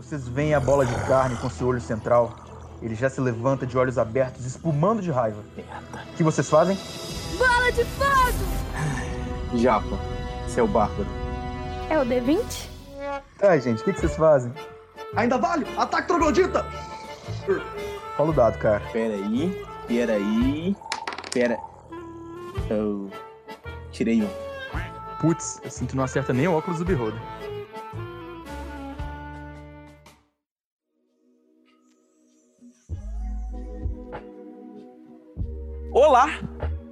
Vocês veem a bola de carne com seu olho central. Ele já se levanta de olhos abertos, espumando de raiva. O que vocês fazem? Bola de fogo! Japa, seu bárbaro. É o D20? Tá, gente, o que, que vocês fazem? Ainda vale! Ataque troglodita! Rola o dado, cara. Peraí, peraí, pera. Eu tirei um. Putz, assim tu não acerta nem o óculos do Beholder. Olá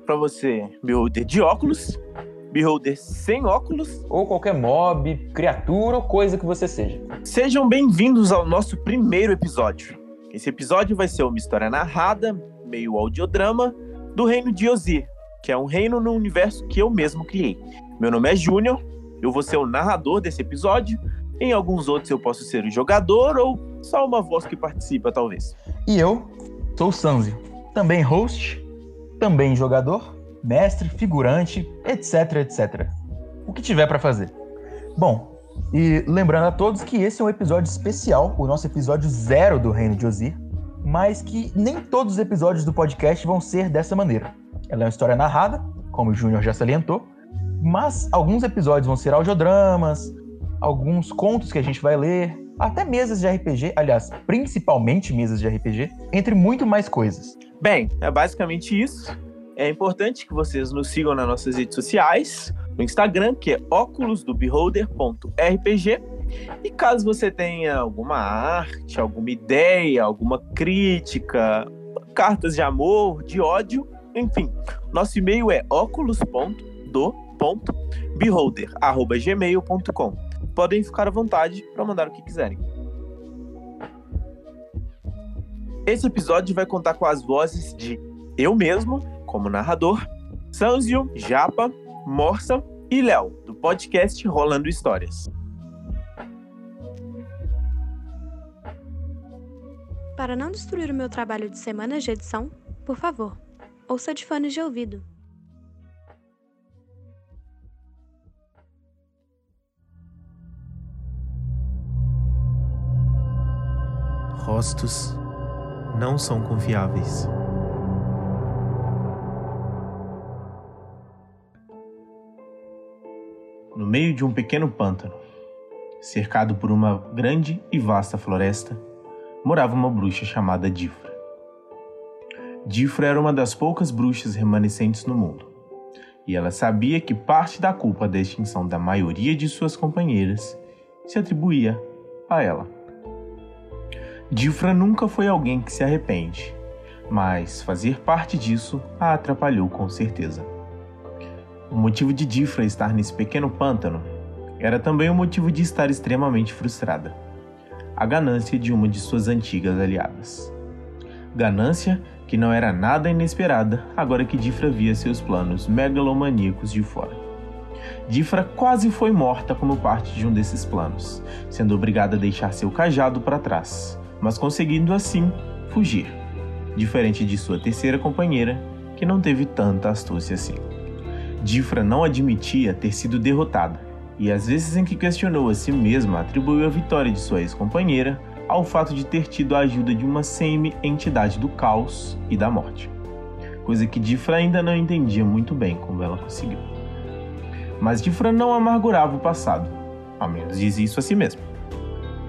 pra você, beholder de óculos, beholder sem óculos. Ou qualquer mob, criatura ou coisa que você seja. Sejam bem-vindos ao nosso primeiro episódio. Esse episódio vai ser uma história narrada, meio audiodrama, do reino de Ozir, que é um reino no universo que eu mesmo criei. Meu nome é Júnior, eu vou ser o narrador desse episódio. Em alguns outros eu posso ser o jogador ou só uma voz que participa, talvez. E eu sou o Sanzio, também host, também jogador, mestre, figurante, etc, etc. O que tiver pra fazer. Bom, e lembrando a todos que esse é um episódio especial, o nosso episódio zero do Reino de Ozir, mas que nem todos os episódios do podcast vão ser dessa maneira. Ela é uma história narrada, como o Júnior já salientou, mas alguns episódios vão ser audiodramas, alguns contos que a gente vai ler, até mesas de RPG, aliás, principalmente mesas de RPG, entre muito mais coisas. Bem, é basicamente isso. É importante que vocês nos sigam nas nossas redes sociais, no Instagram, que é óculosdobeholder.rpg. E caso você tenha alguma arte, alguma ideia, alguma crítica, cartas de amor, de ódio, enfim, nosso e-mail é óculos.do.beholder@gmail.com. Podem ficar à vontade para mandar o que quiserem. Esse episódio vai contar com as vozes de eu mesmo, como narrador, Sanzio, Japa, Morsa e Léo, do podcast Rolando Histórias. Para não destruir o meu trabalho de semanas de edição, por favor, ouça de fones de ouvido. Rostos não são confiáveis. No meio de um pequeno pântano, cercado por uma grande e vasta floresta, morava uma bruxa chamada Difra. Difra era uma das poucas bruxas remanescentes no mundo, e ela sabia que parte da culpa da extinção da maioria de suas companheiras se atribuía a ela. Difra nunca foi alguém que se arrepende, mas fazer parte disso a atrapalhou com certeza. O motivo de Difra estar nesse pequeno pântano era também o motivo de estar extremamente frustrada: a ganância de uma de suas antigas aliadas. Ganância que não era nada inesperada agora que Difra via seus planos megalomaníacos de fora. Difra quase foi morta como parte de um desses planos, sendo obrigada a deixar seu cajado para trás, mas conseguindo assim fugir, diferente de sua terceira companheira, que não teve tanta astúcia assim. Difra não admitia ter sido derrotada, e às vezes em que questionou a si mesma, atribuiu a vitória de sua ex-companheira ao fato de ter tido a ajuda de uma semi-entidade do caos e da morte, coisa que Difra ainda não entendia muito bem como ela conseguiu. Mas Difra não amargurava o passado, ao menos dizia isso a si mesma.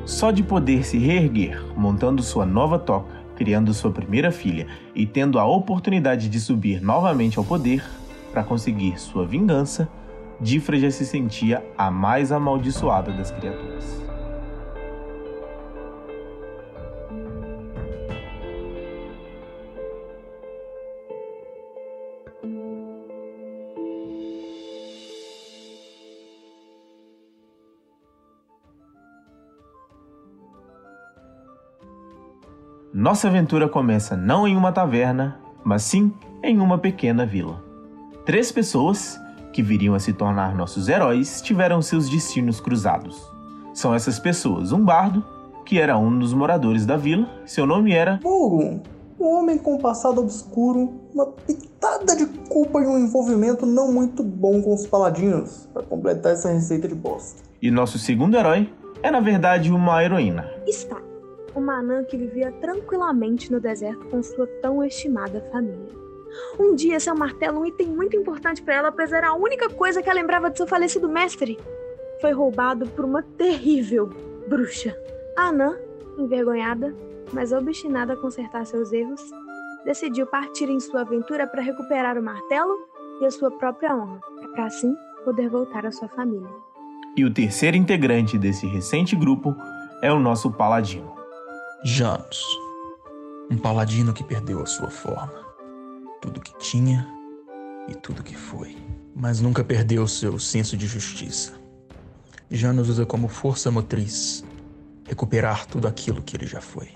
Só de poder se reerguer, montando sua nova toca, criando sua primeira filha e tendo a oportunidade de subir novamente ao poder para conseguir sua vingança, Difra já se sentia a mais amaldiçoada das criaturas. Nossa aventura começa não em uma taverna, mas sim em uma pequena vila. Três pessoas, que viriam a se tornar nossos heróis, tiveram seus destinos cruzados. São essas pessoas um bardo, que era um dos moradores da vila, seu nome era Vulgo, um homem com passado obscuro, uma pitada de culpa e um envolvimento não muito bom com os paladinos, para completar essa receita de bosta. e nosso segundo herói, é na verdade uma heroína. Está. Uma anã que vivia tranquilamente no deserto com sua tão estimada família. Um dia, seu martelo, um item muito importante para ela, pois era a única coisa que ela lembrava de seu falecido mestre, foi roubado por uma terrível bruxa. A anã, envergonhada, mas obstinada a consertar seus erros, decidiu partir em sua aventura para recuperar o martelo e a sua própria honra, para assim poder voltar à sua família. E o terceiro integrante desse recente grupo é o nosso paladino. Janus. Um paladino que perdeu a sua forma. Tudo que tinha e tudo que foi. Mas nunca perdeu seu senso de justiça. Janus usa como força motriz recuperar tudo aquilo que ele já foi.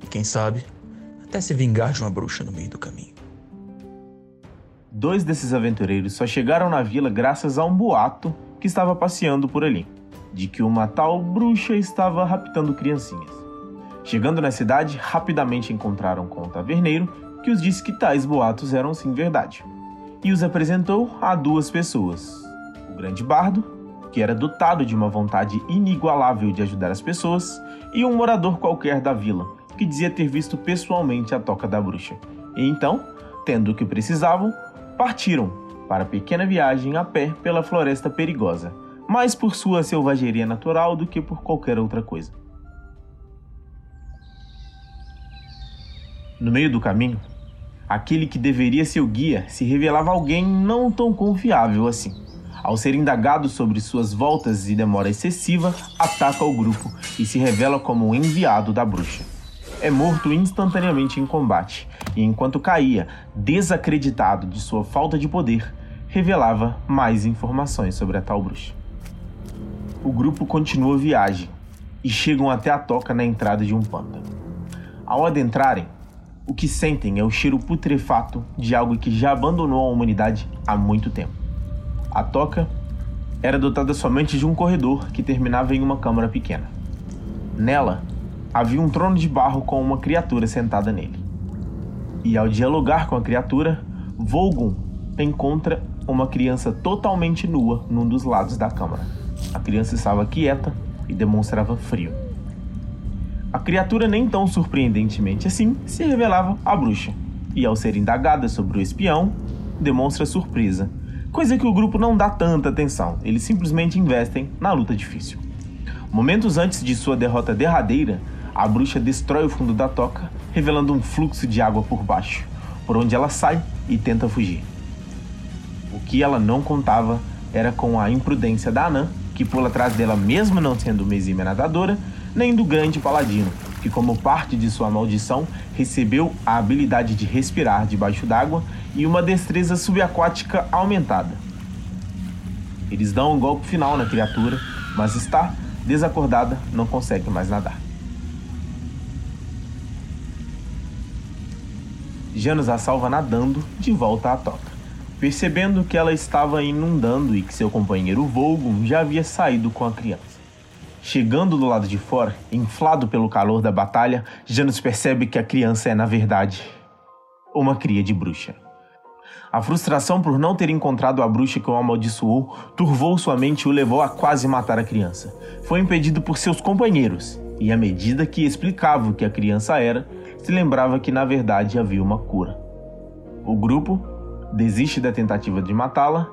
E quem sabe, até se vingar de uma bruxa no meio do caminho. Dois desses aventureiros só chegaram na vila graças a um boato que estava passeando por ali, de que uma tal bruxa estava raptando criancinhas. Chegando na cidade, rapidamente encontraram com o taverneiro, que os disse que tais boatos eram sim verdade, e os apresentou a duas pessoas: o grande bardo, que era dotado de uma vontade inigualável de ajudar as pessoas, e um morador qualquer da vila, que dizia ter visto pessoalmente a toca da bruxa. E então, tendo o que precisavam, partiram para a pequena viagem a pé pela floresta perigosa, mais por sua selvageria natural do que por qualquer outra coisa. No meio do caminho, aquele que deveria ser o guia se revelava alguém não tão confiável assim. Ao ser indagado sobre suas voltas e demora excessiva, ataca o grupo e se revela como um enviado da bruxa. É morto instantaneamente em combate, e enquanto caía, desacreditado de sua falta de poder, revelava mais informações sobre a tal bruxa. O grupo continua a viagem e chegam até a toca na entrada de um pântano. Ao adentrarem, o que sentem é o cheiro putrefato de algo que já abandonou a humanidade há muito tempo. A toca era dotada somente de um corredor que terminava em uma câmara pequena. Nela havia um trono de barro com uma criatura sentada nele. E ao dialogar com a criatura, Volgun encontra uma criança totalmente nua num dos lados da câmara. A criança estava quieta e demonstrava frio. A criatura, nem tão surpreendentemente assim, se revelava a bruxa, e ao ser indagada sobre o espião, demonstra surpresa coisa que o grupo não dá tanta atenção, eles simplesmente investem na luta difícil. Momentos antes de sua derrota derradeira, a bruxa destrói o fundo da toca, revelando um fluxo de água por baixo, por onde ela sai e tenta fugir. O que ela não contava era com a imprudência da Anã, que pula atrás dela mesmo não sendo uma exímia nadadora, nem do grande paladino, que como parte de sua maldição recebeu a habilidade de respirar debaixo d'água e uma destreza subaquática aumentada. Eles dão um golpe final na criatura, mas está desacordada, não consegue mais nadar. Janus a salva nadando de volta à toca, percebendo que ela estava inundando e que seu companheiro Volgo já havia saído com a criança. Chegando do lado de fora, inflado pelo calor da batalha, Janus percebe que a criança é, na verdade, uma cria de bruxa. A frustração por não ter encontrado a bruxa que o amaldiçoou turvou sua mente e o levou a quase matar a criança. Foi impedido por seus companheiros, e à medida que explicava o que a criança era, se lembrava que na verdade havia uma cura. O grupo desiste da tentativa de matá-la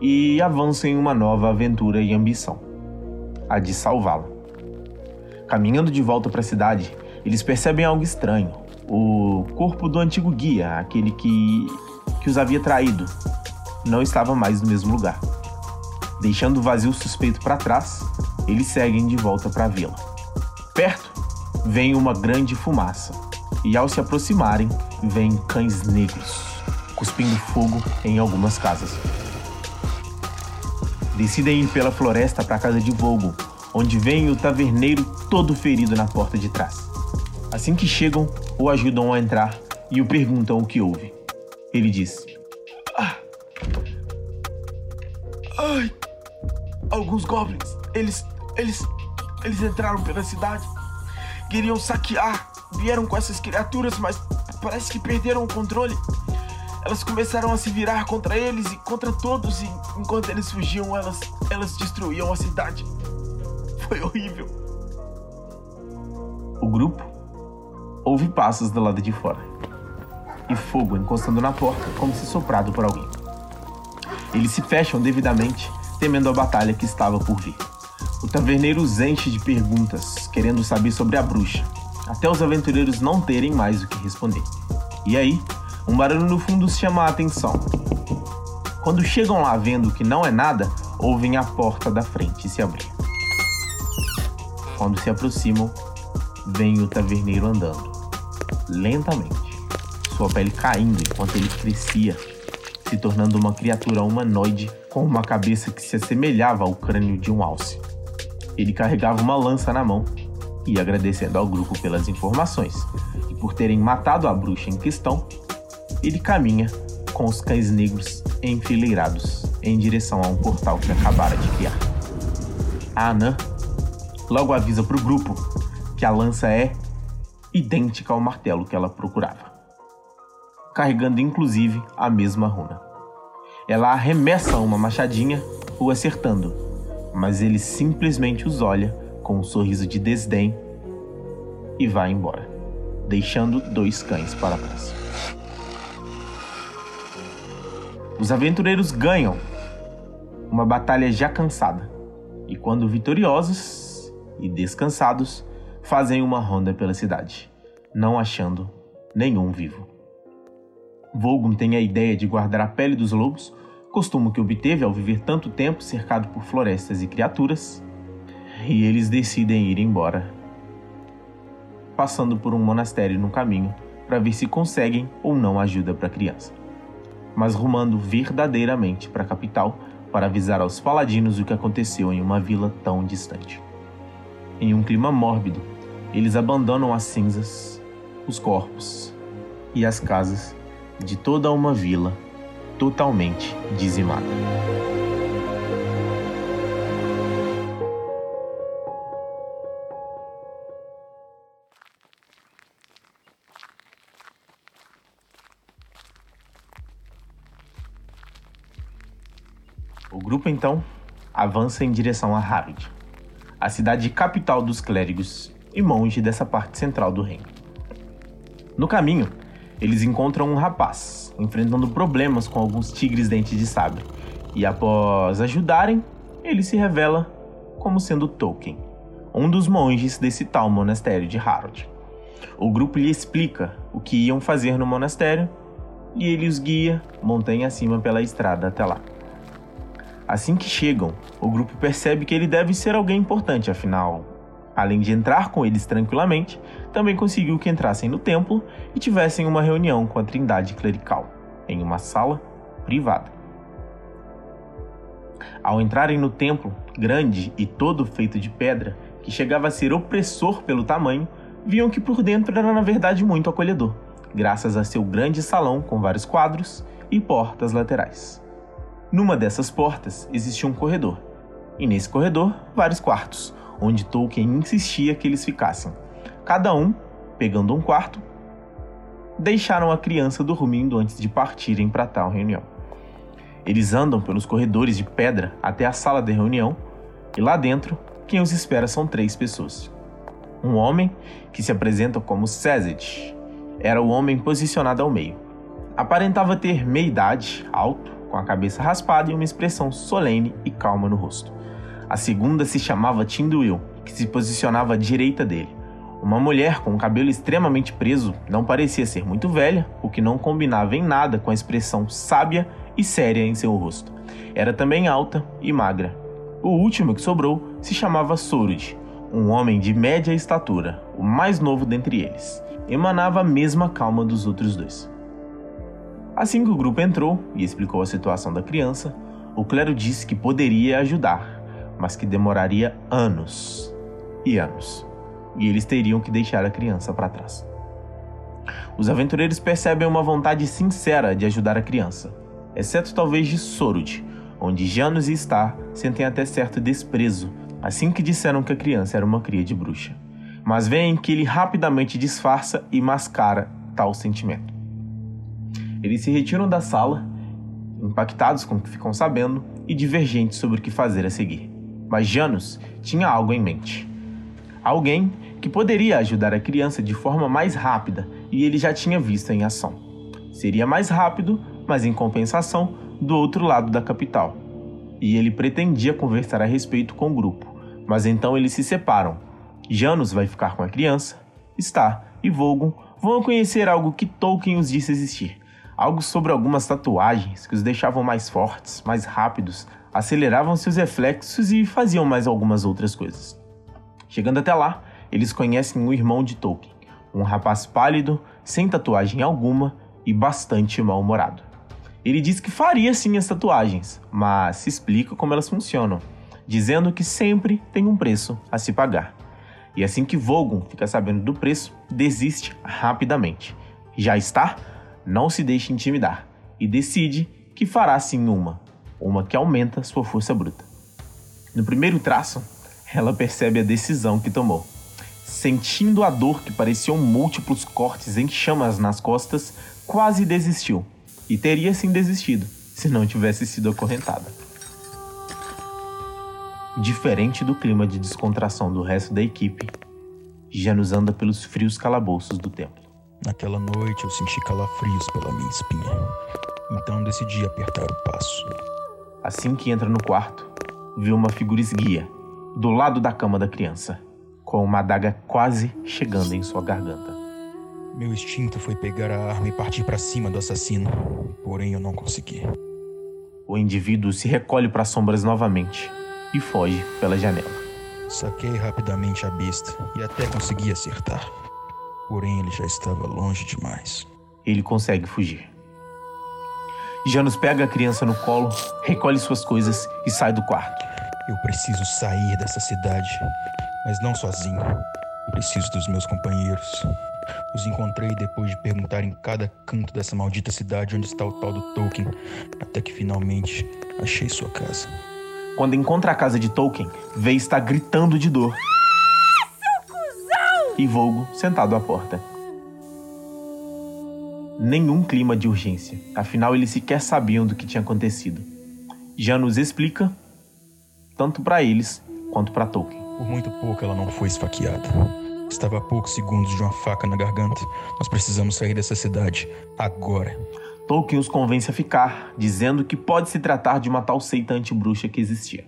e avança em uma nova aventura e ambição a de salvá-la. Caminhando de volta para a cidade, eles percebem algo estranho. O corpo do antigo guia, aquele que que os havia traído, não estava mais no mesmo lugar. Deixando o vazio suspeito para trás, eles seguem de volta para a vila. Perto, vem uma grande fumaça, e ao se aproximarem, vêm cães negros, cuspindo fogo em algumas casas. Decidem ir pela floresta para a casa de Volgo, onde vem o taverneiro todo ferido na porta de trás. Assim que chegam, o ajudam a entrar e o perguntam o que houve. Ele diz: ah. Ai, alguns goblins, eles, eles, eles entraram pela cidade, queriam saquear, vieram com essas criaturas, mas parece que perderam o controle. Elas começaram a se virar contra eles e contra todos, e enquanto eles fugiam, elas, elas destruíam a cidade. Foi horrível. O grupo ouve passos do lado de fora e fogo encostando na porta como se soprado por alguém. Eles se fecham devidamente, temendo a batalha que estava por vir. O taverneiro os enche de perguntas, querendo saber sobre a bruxa, até os aventureiros não terem mais o que responder. E aí, um barulho no fundo chama a atenção. Quando chegam lá vendo que não é nada, ouvem a porta da frente se abrir. Quando se aproximam, vem o taverneiro andando, lentamente, sua pele caindo enquanto ele crescia, se tornando uma criatura humanoide com uma cabeça que se assemelhava ao crânio de um alce. Ele carregava uma lança na mão e, agradecendo ao grupo pelas informações e por terem matado a bruxa em questão, ele caminha com os cães negros enfileirados em direção a um portal que acabara de criar. A Anã logo avisa para o grupo que a lança é idêntica ao martelo que ela procurava, carregando inclusive a mesma runa. Ela arremessa uma machadinha, o acertando, mas ele simplesmente os olha com um sorriso de desdém e vai embora, deixando dois cães para trás. Os aventureiros ganham uma batalha já cansada, e quando vitoriosos e descansados, fazem uma ronda pela cidade, não achando nenhum vivo. Vogon tem a ideia de guardar a pele dos lobos, costume que obteve ao viver tanto tempo cercado por florestas e criaturas, e eles decidem ir embora, passando por um monastério no caminho para ver se conseguem ou não ajuda para a criança mas rumando verdadeiramente para a capital para avisar aos paladinos o que aconteceu em uma vila tão distante. Em um clima mórbido, eles abandonam as cinzas, os corpos e as casas de toda uma vila totalmente dizimada. Grupo então avança em direção a Harrod, a cidade capital dos clérigos e monge dessa parte central do reino. No caminho, eles encontram um rapaz enfrentando problemas com alguns tigres dentes de sabre, e após ajudarem, ele se revela como sendo Tolkien, um dos monges desse tal monastério de Harrod. O grupo lhe explica o que iam fazer no monastério e ele os guia montanha acima pela estrada até lá. Assim que chegam, o grupo percebe que ele deve ser alguém importante, afinal, além de entrar com eles tranquilamente, também conseguiu que entrassem no templo e tivessem uma reunião com a Trindade Clerical, em uma sala privada. Ao entrarem no templo, grande e todo feito de pedra, que chegava a ser opressor pelo tamanho, viam que por dentro era na verdade muito acolhedor, graças a seu grande salão com vários quadros e portas laterais. Numa dessas portas existia um corredor, e nesse corredor, vários quartos, onde Tolkien insistia que eles ficassem. Cada um, pegando um quarto, deixaram a criança dormindo antes de partirem para tal reunião. Eles andam pelos corredores de pedra até a sala de reunião, e lá dentro, quem os espera são três pessoas. Um homem, que se apresenta como Sezed, era o homem posicionado ao meio. Aparentava ter meia idade, alto, com a cabeça raspada e uma expressão solene e calma no rosto. A segunda se chamava Tinduil, que se posicionava à direita dele. Uma mulher com o cabelo extremamente preso não parecia ser muito velha, o que não combinava em nada com a expressão sábia e séria em seu rosto. Era também alta e magra. O último que sobrou se chamava Sorud, um homem de média estatura, o mais novo dentre eles. Emanava a mesma calma dos outros dois. Assim que o grupo entrou e explicou a situação da criança, o clero disse que poderia ajudar, mas que demoraria anos e anos, e eles teriam que deixar a criança para trás. Os aventureiros percebem uma vontade sincera de ajudar a criança, exceto talvez de Sorud, onde Janus e Star sentem até certo desprezo assim que disseram que a criança era uma cria de bruxa. Mas veem que ele rapidamente disfarça e mascara tal sentimento. Eles se retiram da sala, impactados com o que ficam sabendo e divergentes sobre o que fazer a seguir. Mas Janus tinha algo em mente. Alguém que poderia ajudar a criança de forma mais rápida e ele já tinha visto em ação. Seria mais rápido, mas em compensação, do outro lado da capital. E ele pretendia conversar a respeito com o grupo, mas então eles se separam. Janus vai ficar com a criança, Star e Vogon vão conhecer algo que Tolkien os disse existir. Algo sobre algumas tatuagens que os deixavam mais fortes, mais rápidos, aceleravam seus reflexos e faziam mais algumas outras coisas. Chegando até lá, eles conhecem o irmão de Tolkien, um rapaz pálido, sem tatuagem alguma e bastante mal-humorado. Ele diz que faria sim as tatuagens, mas explica como elas funcionam, dizendo que sempre tem um preço a se pagar. E assim que Vogon fica sabendo do preço, desiste rapidamente. Já está? Não se deixa intimidar e decide que fará sim uma, uma que aumenta sua força bruta. No primeiro traço, ela percebe a decisão que tomou. Sentindo a dor que pareciam múltiplos cortes em chamas nas costas, quase desistiu. E teria sim desistido, se não tivesse sido acorrentada. Diferente do clima de descontração do resto da equipe, Janus anda pelos frios calabouços do templo. Naquela noite eu senti calafrios pela minha espinha. Então decidi apertar o passo. Assim que entra no quarto, vê uma figura esguia, do lado da cama da criança, com uma adaga quase chegando em sua garganta. Meu instinto foi pegar a arma e partir para cima do assassino, porém eu não consegui. O indivíduo se recolhe para as sombras novamente e foge pela janela. Saquei rapidamente a besta e até consegui acertar. Porém, ele já estava longe demais. Ele consegue fugir. Janus pega a criança no colo, recolhe suas coisas e sai do quarto. Eu preciso sair dessa cidade, mas não sozinho. Preciso dos meus companheiros. Os encontrei depois de perguntar em cada canto dessa maldita cidade onde está o tal do Tolkien, até que finalmente achei sua casa. Quando encontra a casa de Tolkien, vê está gritando de dor. E Volgo sentado à porta. Nenhum clima de urgência, afinal eles sequer sabiam do que tinha acontecido. Já nos explica, tanto para eles quanto para Tolkien. Por muito pouco ela não foi esfaqueada. Estava a poucos segundos de uma faca na garganta. Nós precisamos sair dessa cidade agora. Tolkien os convence a ficar, dizendo que pode se tratar de uma tal seita antibruxa que existia,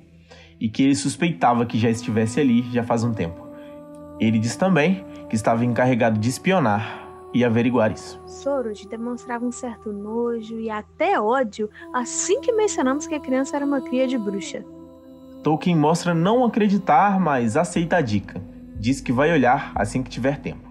e que ele suspeitava que já estivesse ali já faz um tempo. Ele diz também que estava encarregado de espionar e averiguar isso. Soros demonstrava um certo nojo e até ódio assim que mencionamos que a criança era uma cria de bruxa. Tolkien mostra não acreditar, mas aceita a dica. Diz que vai olhar assim que tiver tempo.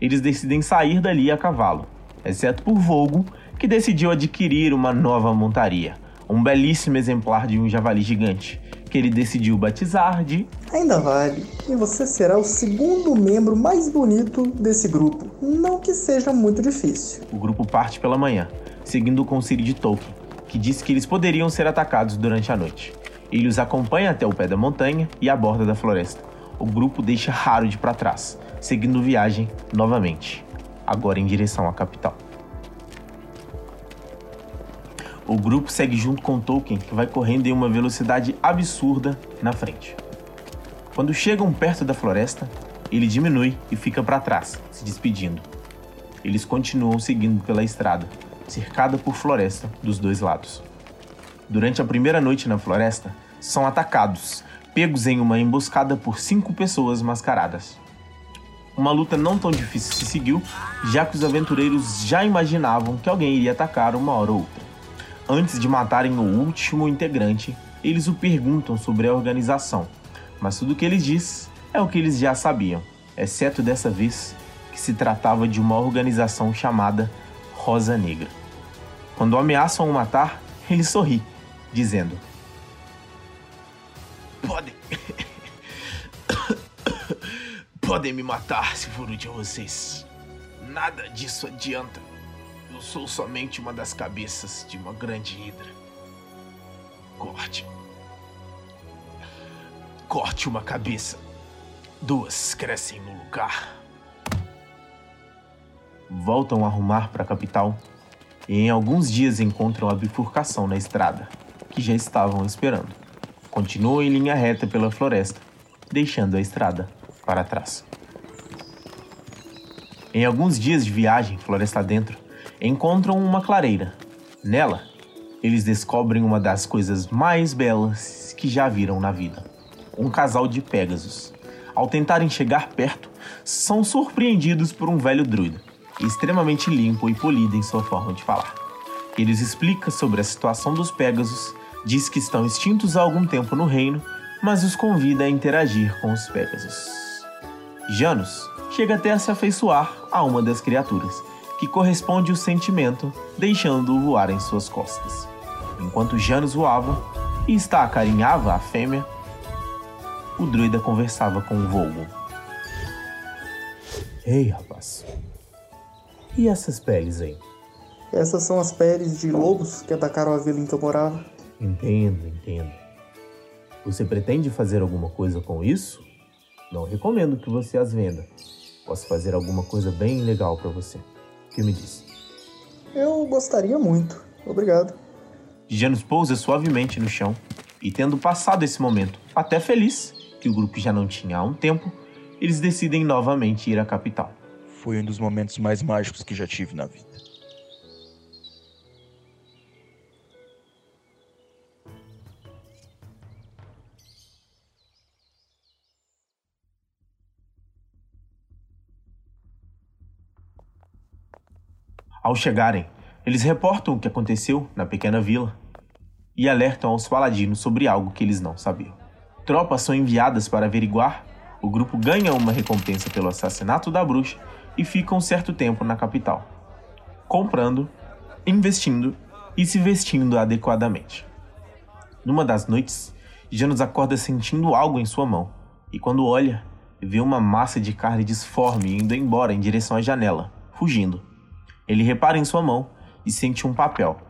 Eles decidem sair dali a cavalo, exceto por Volgo, que decidiu adquirir uma nova montaria, um belíssimo exemplar de um javali gigante, que ele decidiu batizar de. Ainda vale, e você será o segundo membro mais bonito desse grupo. Não que seja muito difícil. O grupo parte pela manhã, seguindo o conselho de Tolkien, que disse que eles poderiam ser atacados durante a noite. Ele os acompanha até o pé da montanha e a borda da floresta. O grupo deixa Harold para trás, seguindo viagem novamente, agora em direção à capital. O grupo segue junto com Tolkien, que vai correndo em uma velocidade absurda na frente. Quando chegam perto da floresta, ele diminui e fica para trás, se despedindo. Eles continuam seguindo pela estrada, cercada por floresta dos dois lados. Durante a primeira noite na floresta, são atacados, pegos em uma emboscada por cinco pessoas mascaradas. Uma luta não tão difícil se seguiu, já que os aventureiros já imaginavam que alguém iria atacar uma hora ou outra. Antes de matarem o último integrante, eles o perguntam sobre a organização, mas tudo o que ele diz é o que eles já sabiam, exceto dessa vez que se tratava de uma organização chamada Rosa Negra. Quando ameaçam o matar, ele sorri, dizendo: Podem. Podem me matar se for útil a vocês. Nada disso adianta. Eu sou somente uma das cabeças de uma grande hidra. Corte. Corte uma cabeça. Duas crescem no lugar. Voltam a arrumar para a capital e em alguns dias encontram a bifurcação na estrada, que já estavam esperando, continuam em linha reta pela floresta, deixando a estrada para trás. Em alguns dias de viagem, floresta dentro, encontram uma clareira. Nela, eles descobrem uma das coisas mais belas que já viram na vida: um casal de Pégasos. Ao tentarem chegar perto, são surpreendidos por um velho druida, extremamente limpo e polido em sua forma de falar. Ele lhes explica sobre a situação dos Pégasos, diz que estão extintos há algum tempo no reino, mas os convida a interagir com os Pégasos. Janus chega até a se afeiçoar a uma das criaturas, que corresponde o sentimento, deixando-o voar em suas costas. Enquanto Janus voava e está acarinhava a fêmea, o druida conversava com o Volgo. Ei, rapaz. E essas peles aí? Essas são as peles de lobos que atacaram a vila em que eu morava. Entendo, entendo. Você pretende fazer alguma coisa com isso? Não recomendo que você as venda. Posso fazer alguma coisa bem legal para você. Que me diz? Eu gostaria muito. Obrigado. Janus pousa suavemente no chão e, tendo passado esse momento até feliz, que o grupo já não tinha há um tempo, eles decidem novamente ir à capital. Foi um dos momentos mais mágicos que já tive na vida. Ao chegarem, eles reportam o que aconteceu na pequena vila e alertam aos paladinos sobre algo que eles não sabiam. Tropas são enviadas para averiguar, o grupo ganha uma recompensa pelo assassinato da bruxa e fica um certo tempo na capital, comprando, investindo e se vestindo adequadamente. Numa das noites, Janus acorda sentindo algo em sua mão e, quando olha, vê uma massa de carne disforme indo embora em direção à janela, fugindo. Ele repara em sua mão e sente um papel.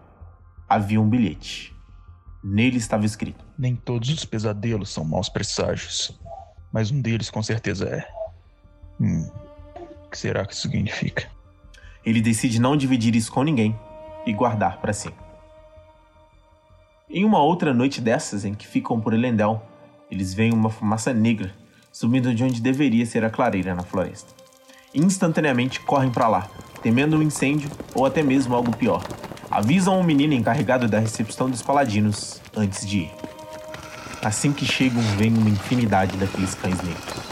Havia um bilhete. Nele estava escrito: Nem todos os pesadelos são maus presságios, mas um deles com certeza é. Hum, o que será que isso significa? Ele decide não dividir isso com ninguém e guardar para si. Em uma outra noite dessas em que ficam por Elendel, eles veem uma fumaça negra subindo de onde deveria ser a clareira na floresta. Instantaneamente correm para lá, temendo um incêndio ou até mesmo algo pior. Avisam o menino encarregado da recepção dos paladinos antes de ir. Assim que chegam, vem uma infinidade daqueles cães negros.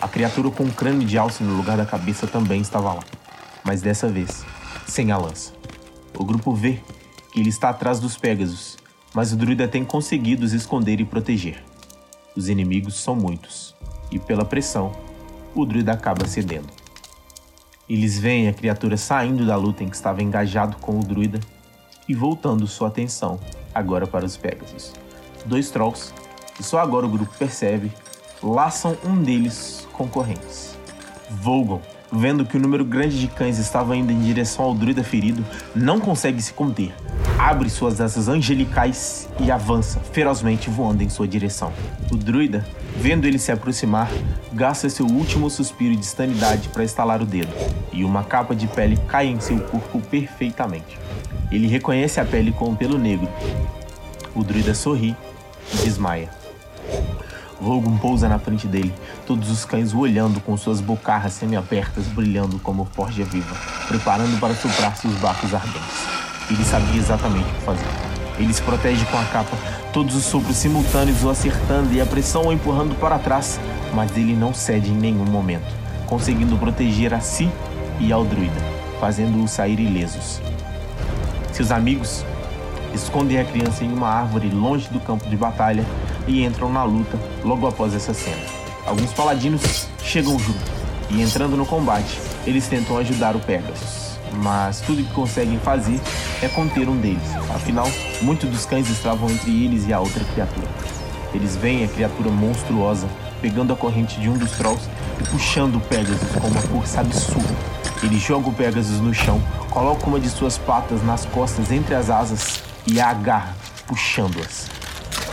A criatura com um crânio de alce no lugar da cabeça também estava lá, mas dessa vez sem a lança. O grupo vê que ele está atrás dos Pégasos, mas o druida tem conseguido os esconder e proteger. Os inimigos são muitos, e pela pressão, o druida acaba cedendo. Eles veem a criatura saindo da luta em que estava engajado com o druida e voltando sua atenção agora para os Pégasos. Dois trolls, que só agora o grupo percebe, laçam um deles com correntes. Vendo que o número grande de cães estava indo em direção ao druida ferido, não consegue se conter. Abre suas asas angelicais e avança, ferozmente voando em sua direção. O druida, vendo ele se aproximar, gasta seu último suspiro de sanidade para estalar o dedo, e uma capa de pele cai em seu corpo perfeitamente. Ele reconhece a pele com o pelo negro. O druida sorri e desmaia. Vogon pousa na frente dele, todos os cães o olhando com suas bocarras semi-abertas brilhando como forja viva, preparando para soprar seus bafos ardentes. Ele sabia exatamente o que fazer. Ele se protege com a capa, todos os sopros simultâneos o acertando e a pressão o empurrando para trás, mas ele não cede em nenhum momento, conseguindo proteger a si e ao druida, fazendo-o sair ilesos. Seus amigos escondem a criança em uma árvore longe do campo de batalha e entram na luta logo após essa cena. Alguns paladinos chegam junto e, entrando no combate, eles tentam ajudar o Pegasus. Mas tudo que conseguem fazer é conter um deles, afinal, muitos dos cães estavam entre eles e a outra criatura. Eles veem a criatura monstruosa pegando a corrente de um dos trolls e puxando o Pegasus com uma força absurda. Ele joga o Pegasus no chão, coloca uma de suas patas nas costas entre as asas e a agarra, puxando-as.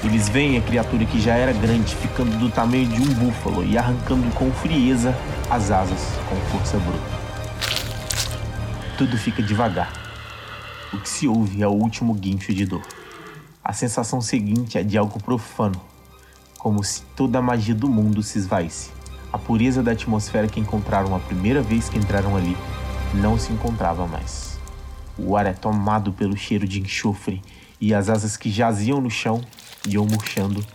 Eles veem a criatura que já era grande ficando do tamanho de um búfalo e arrancando com frieza as asas com força bruta. Tudo fica devagar. O que se ouve é o último guincho de dor. A sensação seguinte é de algo profano, como se toda a magia do mundo se esvaísse. A pureza da atmosfera que encontraram a primeira vez que entraram ali não se encontrava mais. O ar é tomado pelo cheiro de enxofre e as asas que jaziam no chão iam murchando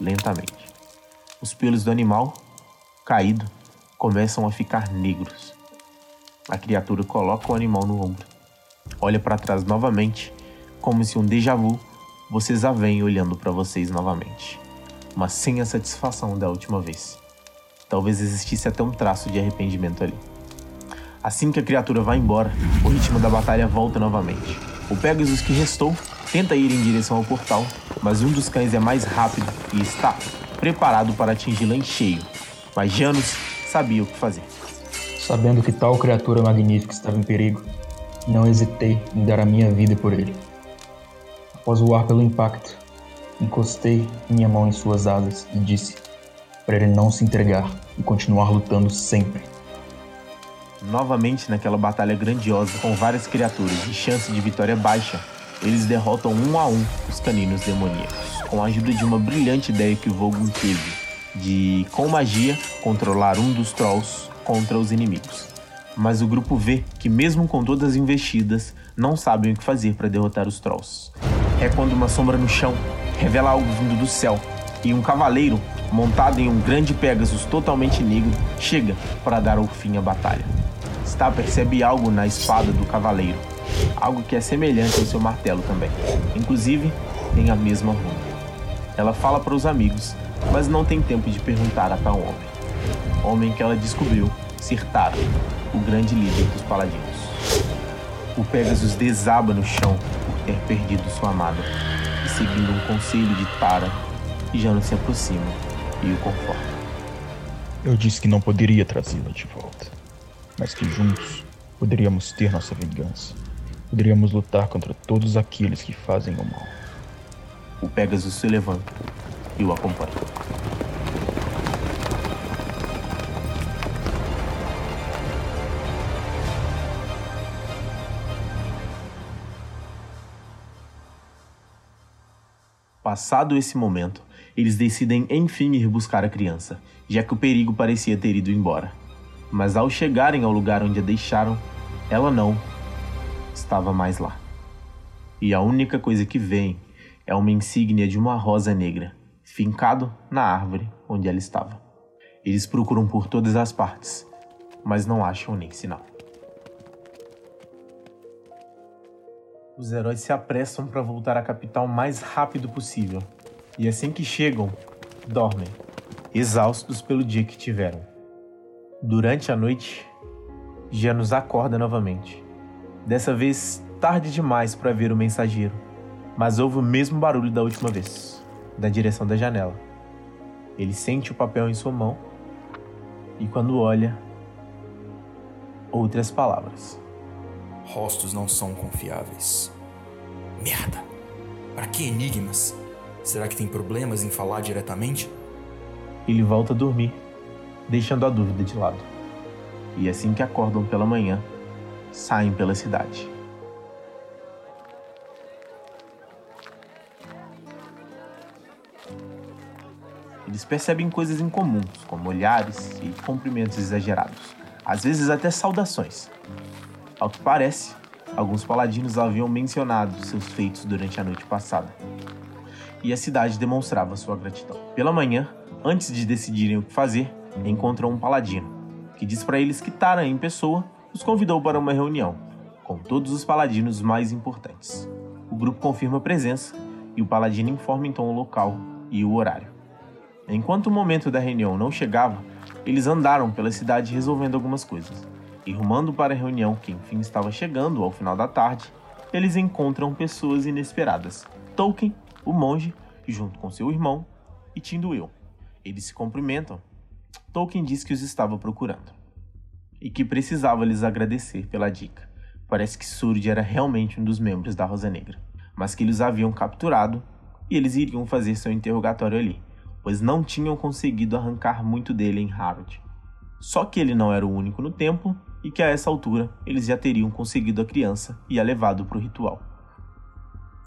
lentamente. Os pelos do animal, caído, começam a ficar negros. A criatura coloca o animal no ombro. Olha para trás novamente, como se um déjà vu vocês a veem olhando para vocês novamente, mas sem a satisfação da última vez. Talvez existisse até um traço de arrependimento ali. Assim que a criatura vai embora, o ritmo da batalha volta novamente. O Pegasus que restou tenta ir em direção ao portal, mas um dos cães é mais rápido e está preparado para atingi-la em cheio. Mas Janus sabia o que fazer. Sabendo que tal criatura magnífica estava em perigo, não hesitei em dar a minha vida por ele. Após voar pelo impacto, encostei minha mão em suas asas e disse para ele não se entregar e continuar lutando sempre. Novamente naquela batalha grandiosa com várias criaturas de chance de vitória baixa, eles derrotam um a um os caninos demoníacos, com a ajuda de uma brilhante ideia que Vogon teve de, com magia, controlar um dos trolls contra os inimigos. Mas o grupo vê que, mesmo com todas as investidas, não sabem o que fazer para derrotar os trolls. É quando uma sombra no chão revela algo vindo do céu e um cavaleiro, montado em um grande Pegasus totalmente negro, chega para dar o fim à batalha. Star percebe algo na espada do cavaleiro algo que é semelhante ao seu martelo também. Inclusive, tem a mesma runa. Ela fala para os amigos, mas não tem tempo de perguntar a tal homem. Homem que ela descobriu ser Tara, o grande líder dos paladinos. O Pegasus desaba no chão por ter perdido sua amada, e seguindo um conselho de Tara, Jano se aproxima e o conforta. Eu disse que não poderia trazê-la de volta, mas que juntos poderíamos ter nossa vingança poderíamos lutar contra todos aqueles que fazem o mal. O Pegasus se levanta e o acompanha. Passado esse momento, eles decidem enfim ir buscar a criança, já que o perigo parecia ter ido embora. Mas ao chegarem ao lugar onde a deixaram, ela não estava mais lá. E a única coisa que vem é uma insígnia de uma rosa negra, fincado na árvore onde ela estava. Eles procuram por todas as partes, mas não acham nem sinal. Os heróis se apressam para voltar à capital o mais rápido possível, e assim que chegam, dormem, exaustos pelo dia que tiveram. Durante a noite, Janus acorda novamente Dessa vez, tarde demais para ver o mensageiro, mas houve o mesmo barulho da última vez, da direção da janela. Ele sente o papel em sua mão e, quando olha, outras palavras. Rostos não são confiáveis. Merda! Para que enigmas? Será que tem problemas em falar diretamente? Ele volta a dormir, deixando a dúvida de lado. E assim que acordam pela manhã, saem pela cidade. Eles percebem coisas incomuns, como olhares e cumprimentos exagerados, às vezes até saudações. Ao que parece, alguns paladinos haviam mencionado seus feitos durante a noite passada. E a cidade demonstrava sua gratidão. Pela manhã, antes de decidirem o que fazer, encontram um paladino, que diz para eles que Tara em pessoa os convidou para uma reunião, com todos os paladinos mais importantes. O grupo confirma a presença e o paladino informa então o local e o horário. Enquanto o momento da reunião não chegava, eles andaram pela cidade resolvendo algumas coisas. E rumando para a reunião que enfim estava chegando ao final da tarde, eles encontram pessoas inesperadas. Tolkien, o monge, junto com seu irmão, e Tinduil. Eles se cumprimentam. Tolkien diz que os estava procurando e que precisava lhes agradecer pela dica. Parece que Surd era realmente um dos membros da Rosa Negra, mas que eles haviam capturado e eles iriam fazer seu interrogatório ali, pois não tinham conseguido arrancar muito dele em Harrod. Só que ele não era o único no templo e que a essa altura eles já teriam conseguido a criança e a levado para o ritual.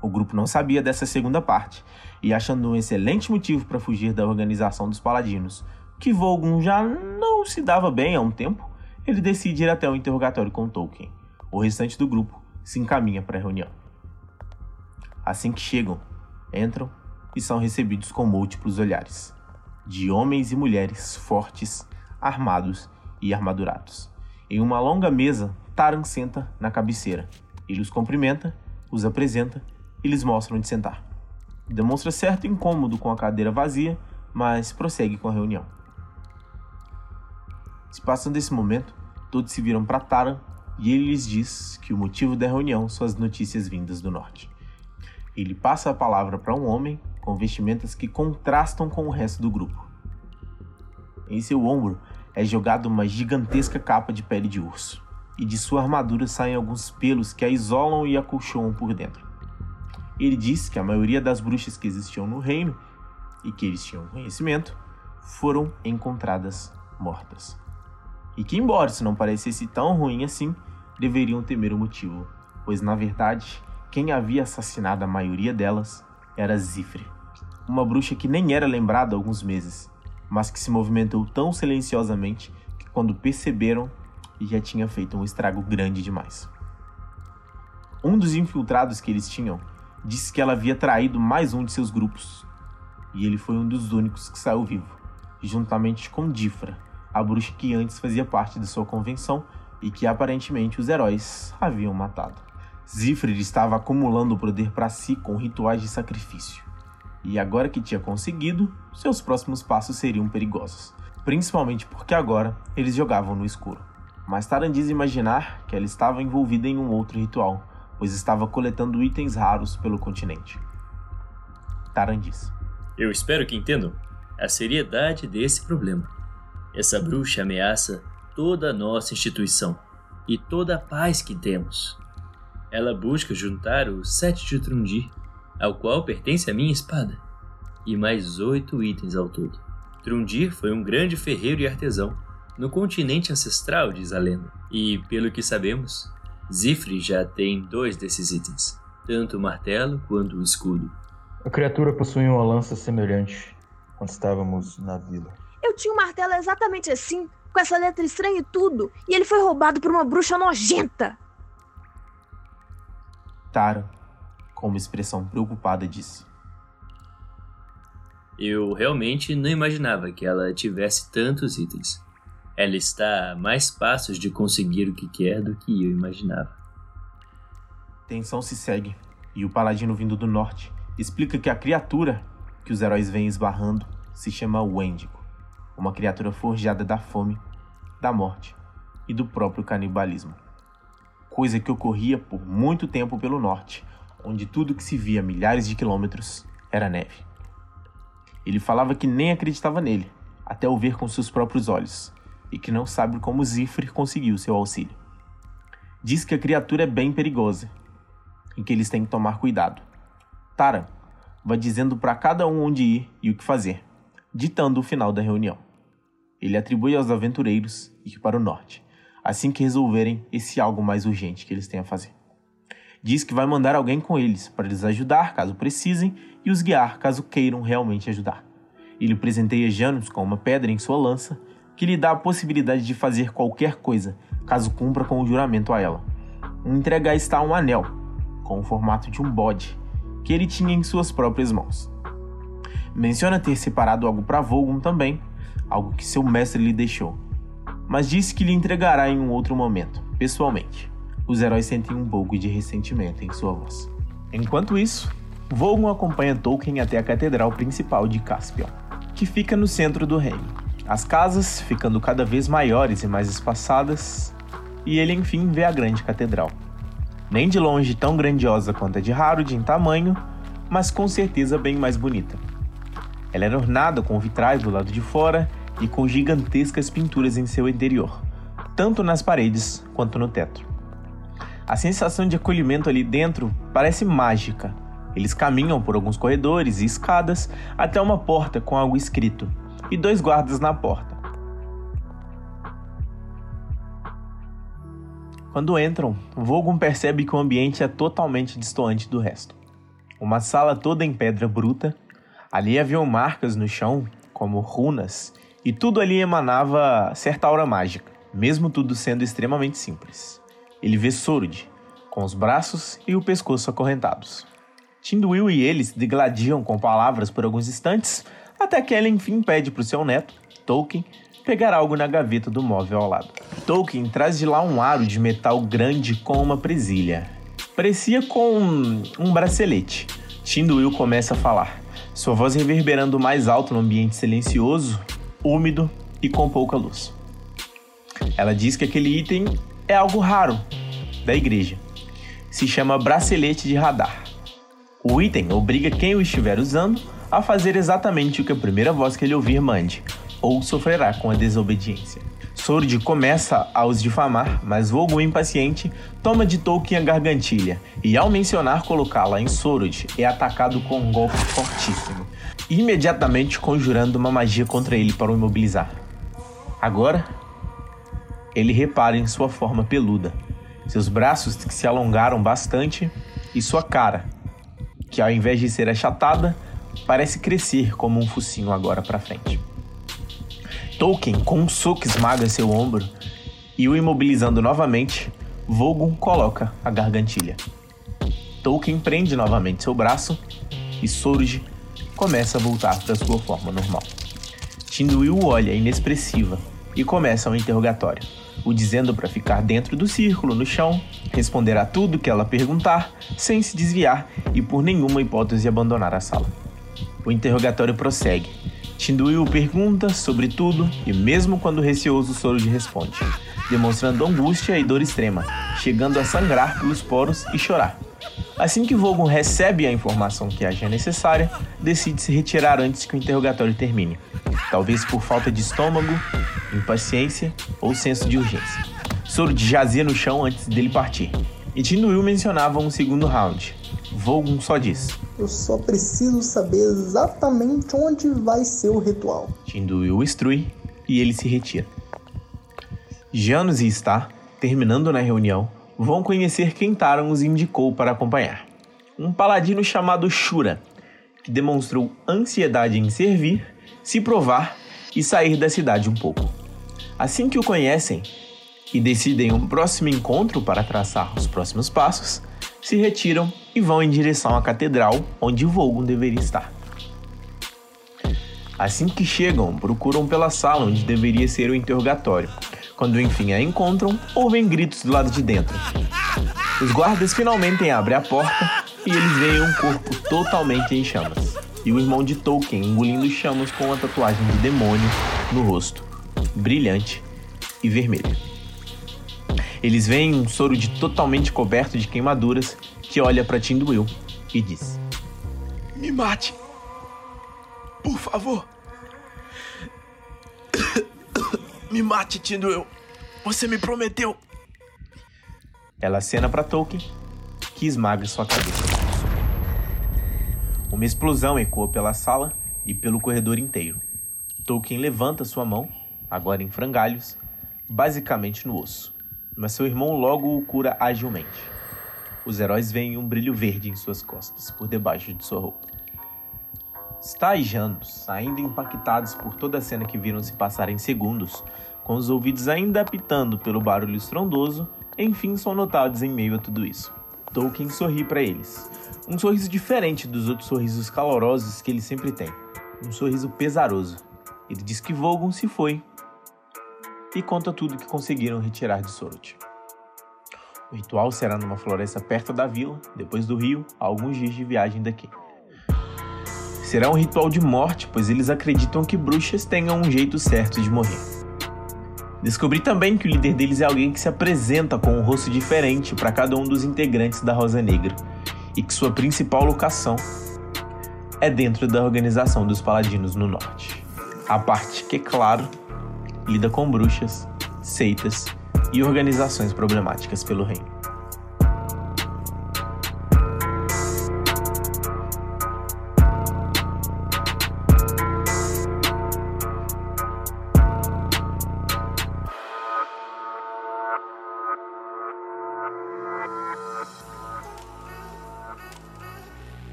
O grupo não sabia dessa segunda parte, e achando um excelente motivo para fugir da organização dos paladinos, que Vogon já não se dava bem há um tempo, ele decide ir até o interrogatório com Tolkien. O restante do grupo se encaminha para a reunião. Assim que chegam, entram e são recebidos com múltiplos olhares de homens e mulheres fortes, armados e armadurados. Em uma longa mesa, Taran senta na cabeceira. Ele os cumprimenta, os apresenta e lhes mostra onde sentar. Demonstra certo incômodo com a cadeira vazia, mas prossegue com a reunião. Se passando desse momento, todos se viram para Taran e ele lhes diz que o motivo da reunião são as notícias vindas do norte. Ele passa a palavra para um homem com vestimentas que contrastam com o resto do grupo. Em seu ombro é jogada uma gigantesca capa de pele de urso, e de sua armadura saem alguns pelos que a isolam e acolchoam por dentro. Ele diz que a maioria das bruxas que existiam no reino e que eles tinham conhecimento foram encontradas mortas. E que, embora isso não parecesse tão ruim assim, deveriam temer o motivo, pois na verdade quem havia assassinado a maioria delas era Zifre, uma bruxa que nem era lembrada há alguns meses, mas que se movimentou tão silenciosamente que quando perceberam já tinha feito um estrago grande demais. Um dos infiltrados que eles tinham disse que ela havia traído mais um de seus grupos, e ele foi um dos únicos que saiu vivo, juntamente com Difra, a bruxa que antes fazia parte de sua convenção e que aparentemente os heróis haviam matado. Zifrid estava acumulando poder para si com rituais de sacrifício. E agora que tinha conseguido, seus próximos passos seriam perigosos, principalmente porque agora eles jogavam no escuro. Mas Taran diz imaginar que ela estava envolvida em um outro ritual, pois estava coletando itens raros pelo continente. Taran diz: Eu espero que entendam a seriedade desse problema. Essa bruxa ameaça toda a nossa instituição e toda a paz que temos. Ela busca juntar o Sete de Trundir, ao qual pertence a minha espada, e mais oito itens ao todo. Trundir foi um grande ferreiro e artesão no continente ancestral, diz a lenda, e, pelo que sabemos, Zifre já tem dois desses itens, tanto o martelo quanto o escudo. A criatura possuía uma lança semelhante quando estávamos na vila. Eu tinha um martelo exatamente assim, com essa letra estranha e tudo, e ele foi roubado por uma bruxa nojenta. Tara, com uma expressão preocupada, disse: Eu realmente não imaginava que ela tivesse tantos itens. Ela está a mais passos de conseguir o que quer do que eu imaginava. Tensão se segue, e o paladino vindo do norte explica que a criatura que os heróis vêm esbarrando se chama Wendigo, uma criatura forjada da fome, da morte e do próprio canibalismo coisa que ocorria por muito tempo pelo norte, onde tudo que se via a milhares de quilômetros era neve. Ele falava que nem acreditava nele, até o ver com seus próprios olhos, e que não sabe como Zifre conseguiu seu auxílio. Diz que a criatura é bem perigosa e que eles têm que tomar cuidado. Tara vai dizendo para cada um onde ir e o que fazer, ditando o final da reunião. Ele atribui aos aventureiros ir para o norte, assim que resolverem esse algo mais urgente que eles têm a fazer. Diz que vai mandar alguém com eles para lhes ajudar caso precisem e os guiar caso queiram realmente ajudar. Ele presenteia Janus com uma pedra em sua lança que lhe dá a possibilidade de fazer qualquer coisa caso cumpra com o juramento a ela. Entrega a está um anel, com o formato de um bode, que ele tinha em suas próprias mãos. Menciona ter separado algo para Vogon também, algo que seu mestre lhe deixou, mas disse que lhe entregará em um outro momento, pessoalmente. Os heróis sentem um pouco de ressentimento em sua voz. Enquanto isso, Vogon acompanha Tolkien até a catedral principal de Caspian, que fica no centro do reino. As casas ficando cada vez maiores e mais espaçadas, e ele enfim vê a grande catedral. Nem de longe tão grandiosa quanto a de Harrod em tamanho, mas com certeza bem mais bonita. Ela era ornada com vitrais do lado de fora e com gigantescas pinturas em seu interior, tanto nas paredes quanto no teto. A sensação de acolhimento ali dentro parece mágica. Eles caminham por alguns corredores e escadas até uma porta com algo escrito e dois guardas na porta. Quando entram, Vogon percebe que o ambiente é totalmente distoante do resto. Uma sala toda em pedra bruta. Ali haviam marcas no chão, como runas, e tudo ali emanava certa aura mágica, mesmo tudo sendo extremamente simples. Ele vê Sorud, com os braços e o pescoço acorrentados. Tindwill e ele se degladiam com palavras por alguns instantes, até que ela enfim pede para o seu neto, Tolkien, pegar algo na gaveta do móvel ao lado. Tolkien traz de lá um aro de metal grande com uma presilha. Parecia com um bracelete. Tindwill começa a falar, sua voz reverberando mais alto no ambiente silencioso, úmido e com pouca luz. Ela diz que aquele item é algo raro da igreja. Se chama bracelete de radar. O item obriga quem o estiver usando a fazer exatamente o que a primeira voz que ele ouvir mande, ou sofrerá com a desobediência. Sword começa a os difamar, mas Vogo impaciente toma de Tolkien a gargantilha e, ao mencionar colocá-la em Sorod, é atacado com um golpe fortíssimo, imediatamente conjurando uma magia contra ele para o imobilizar. Agora, ele repara em sua forma peluda, seus braços que se alongaram bastante e sua cara, que ao invés de ser achatada, parece crescer como um focinho agora para frente. Tolkien, com um soco, esmaga seu ombro e o imobilizando novamente, Vogon coloca a gargantilha. Tolkien prende novamente seu braço e Sorge começa a voltar para sua forma normal. Tindwill olha inexpressiva e começa um interrogatório o dizendo para ficar dentro do círculo no chão, responder a tudo que ela perguntar, sem se desviar e por nenhuma hipótese abandonar a sala. O interrogatório prossegue. Tinduil pergunta sobre tudo e mesmo quando receoso Sorod responde, demonstrando angústia e dor extrema, chegando a sangrar pelos poros e chorar. Assim que Vogon recebe a informação que acha necessária, decide se retirar antes que o interrogatório termine. Talvez por falta de estômago, impaciência ou senso de urgência. Sorod jazia no chão antes dele partir. E Tinduil mencionava um segundo round. Vogon só diz: Eu só preciso saber exatamente onde vai ser o ritual. Tinduil instrui e ele se retira. Janus e Star, terminando na reunião, vão conhecer quem Taran os indicou para acompanhar. Um paladino chamado Shura, que demonstrou ansiedade em servir, se provar e sair da cidade um pouco. Assim que o conhecem e decidem um próximo encontro para traçar os próximos passos, se retiram e vão em direção à catedral onde Vogon deveria estar. Assim que chegam, procuram pela sala onde deveria ser o interrogatório. Quando enfim a encontram, ouvem gritos do lado de dentro. Os guardas finalmente abrem a porta e eles veem um corpo totalmente em chamas. E o irmão de Tolkien engolindo chamas com uma tatuagem de demônio no rosto, brilhante e vermelho. Eles veem um soro de totalmente coberto de queimaduras que olha para Tindwill e diz: Me mate! Por favor! Me mate, Tindwill! Você me prometeu! Ela acena para Tolkien, que esmaga sua cabeça. Uma explosão ecoa pela sala e pelo corredor inteiro. Tolkien levanta sua mão, agora em frangalhos, basicamente no osso, mas seu irmão logo o cura agilmente. Os heróis veem um brilho verde em suas costas, por debaixo de sua roupa. Sta e Janus, ainda impactados por toda a cena que viram se passar em segundos, com os ouvidos ainda apitando pelo barulho estrondoso, enfim são notados em meio a tudo isso. Tolkien sorri para eles. Um sorriso diferente dos outros sorrisos calorosos que ele sempre tem. Um sorriso pesaroso. Ele diz que Vogon se foi e conta tudo que conseguiram retirar de Sorot. O ritual será numa floresta perto da vila, depois do rio, a alguns dias de viagem daqui. Será um ritual de morte, pois eles acreditam que bruxas tenham um jeito certo de morrer. Descobri também que o líder deles é alguém que se apresenta com um rosto diferente para cada um dos integrantes da Rosa Negra e que sua principal locação é dentro da organização dos Paladinos no Norte. A parte que, é claro, lida com bruxas, seitas e organizações problemáticas pelo reino.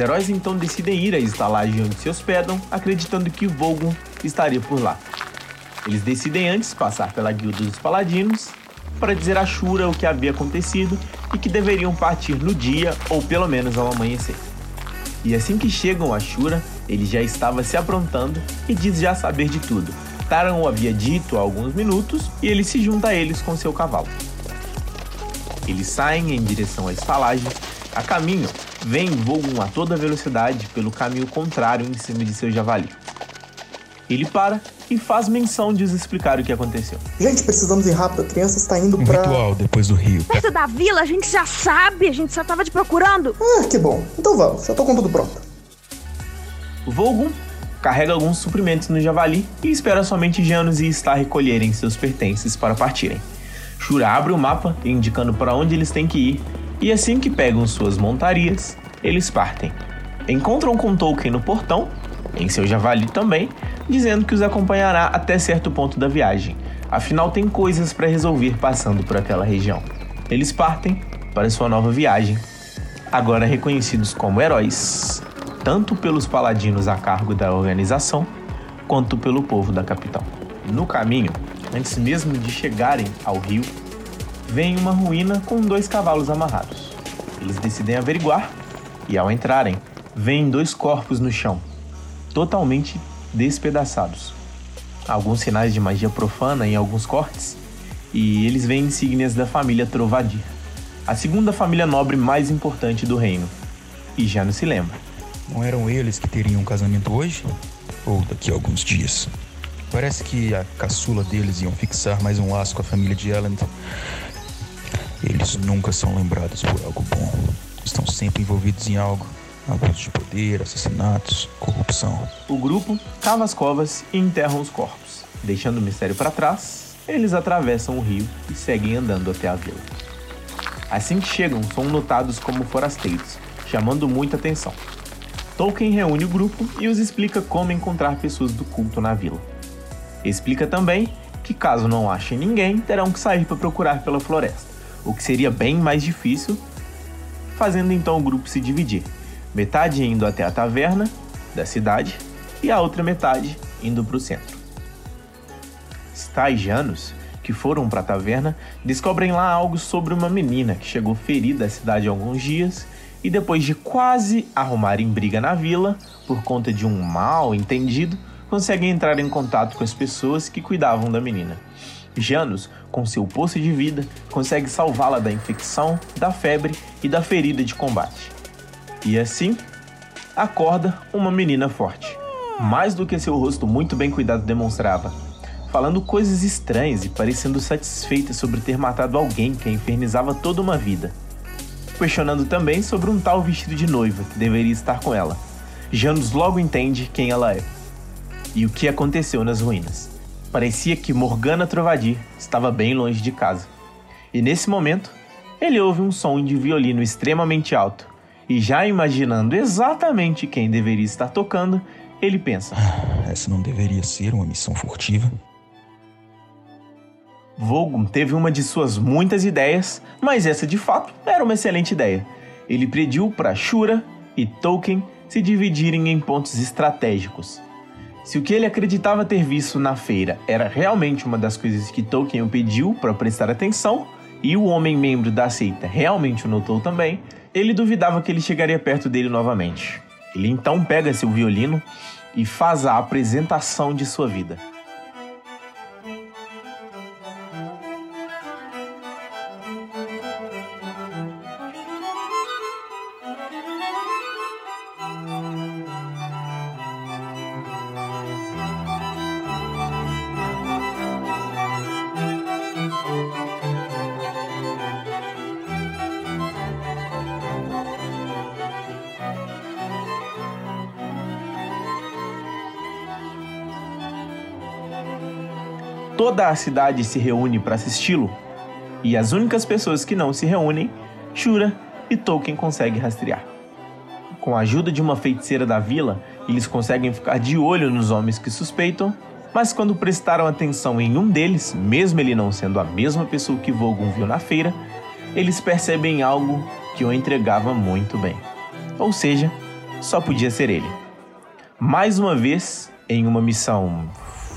Heróis então decidem ir à estalagem onde se hospedam, acreditando que Vogon estaria por lá. Eles decidem antes passar pela guilda dos paladinos para dizer a Shura o que havia acontecido e que deveriam partir no dia ou pelo menos ao amanhecer. E assim que chegam a Shura, ele já estava se aprontando e diz já saber de tudo. Taran o havia dito há alguns minutos e ele se junta a eles com seu cavalo. Eles saem em direção à estalagem, a caminho, vem voam a toda velocidade pelo caminho contrário em cima de seu javali. Ele para e faz menção de os explicar o que aconteceu. Gente, precisamos ir rápido. A criança está indo Um pra. ritual depois do rio. Perto da vila, a gente já sabe, a gente só tava te procurando. Ah, que bom. Então vamos, já tô com tudo pronto. Volgum carrega alguns suprimentos no javali e espera somente Janus e Star recolherem seus pertences para partirem. Shura abre o mapa, indicando para onde eles têm que ir, e assim que pegam suas montarias, eles partem. Encontram com Tolkien no portão, em seu javali também, dizendo que os acompanhará até certo ponto da viagem, afinal tem coisas para resolver passando por aquela região. Eles partem para sua nova viagem, agora reconhecidos como heróis, tanto pelos paladinos a cargo da organização, quanto pelo povo da capital. No caminho, antes mesmo de chegarem ao rio, vem uma ruína com dois cavalos amarrados. Eles decidem averiguar e, ao entrarem, veem dois corpos no chão, totalmente despedaçados. Alguns sinais de magia profana em alguns cortes, e eles veem insígnias da família Trovadir, a segunda família nobre mais importante do reino. E já não se lembra. Não eram eles que teriam um casamento hoje? Ou daqui a alguns dias? Parece que a caçula deles iam fixar mais um laço com a família de Elend. Eles nunca são lembrados por algo bom. Estão sempre envolvidos em algo. Abuso de poder, assassinatos, corrupção. O grupo cava as covas e enterram os corpos. Deixando o mistério para trás, eles atravessam o rio e seguem andando até a vila. Assim que chegam, são notados como forasteiros, chamando muita atenção. Tolkien reúne o grupo e os explica como encontrar pessoas do culto na vila. Explica também que, caso não achem ninguém, terão que sair para procurar pela floresta, o que seria bem mais difícil, fazendo então o grupo se dividir. Metade indo até a taverna da cidade e a outra metade indo para o centro. Janus, que foram para a taverna, descobrem lá algo sobre uma menina que chegou ferida à cidade há alguns dias e depois de quase arrumarem briga na vila por conta de um mal entendido, conseguem entrar em contato com as pessoas que cuidavam da menina. Janus, com seu poço de vida, consegue salvá-la da infecção, da febre e da ferida de combate. E assim, acorda uma menina forte. Mais do que seu rosto muito bem cuidado demonstrava, falando coisas estranhas e parecendo satisfeita sobre ter matado alguém que a infernizava toda uma vida. Questionando também sobre um tal vestido de noiva que deveria estar com ela. Janus logo entende quem ela é e o que aconteceu nas ruínas. Parecia que Morgana Trovadir estava bem longe de casa. E nesse momento, ele ouve um som de violino extremamente alto. E já imaginando exatamente quem deveria estar tocando, ele pensa: Essa não deveria ser uma missão furtiva. Vogum teve uma de suas muitas ideias, mas essa de fato era uma excelente ideia. Ele pediu para Shura e Tolkien se dividirem em pontos estratégicos. Se o que ele acreditava ter visto na feira era realmente uma das coisas que Tolkien o pediu para prestar atenção, e o homem membro da seita realmente o notou também, ele duvidava que ele chegaria perto dele novamente. Ele então pega seu violino e faz a apresentação de sua vida. Toda a cidade se reúne para assisti-lo, e as únicas pessoas que não se reúnem, Shura e Tolkien conseguem rastrear. Com a ajuda de uma feiticeira da vila, eles conseguem ficar de olho nos homens que suspeitam, mas quando prestaram atenção em um deles, mesmo ele não sendo a mesma pessoa que Vogon viu na feira, eles percebem algo que o entregava muito bem. Ou seja, só podia ser ele. Mais uma vez, em uma missão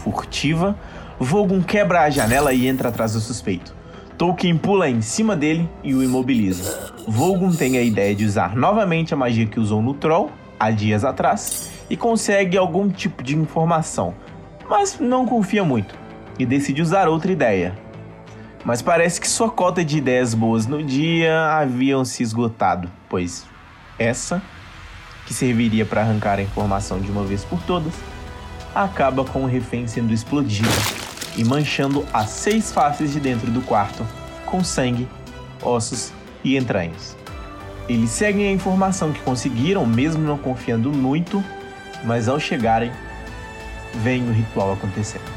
furtiva, Vogon quebra a janela e entra atrás do suspeito. Tolkien pula em cima dele e o imobiliza. Vogon tem a ideia de usar novamente a magia que usou no Troll há dias atrás e consegue algum tipo de informação, mas não confia muito e decide usar outra ideia. Mas parece que sua cota de ideias boas no dia haviam se esgotado, pois essa, que serviria para arrancar a informação de uma vez por todas, acaba com o refém sendo explodido e manchando as seis faces de dentro do quarto com sangue, ossos e entranhas. Eles seguem a informação que conseguiram, mesmo não confiando muito, mas ao chegarem, vem o ritual acontecendo.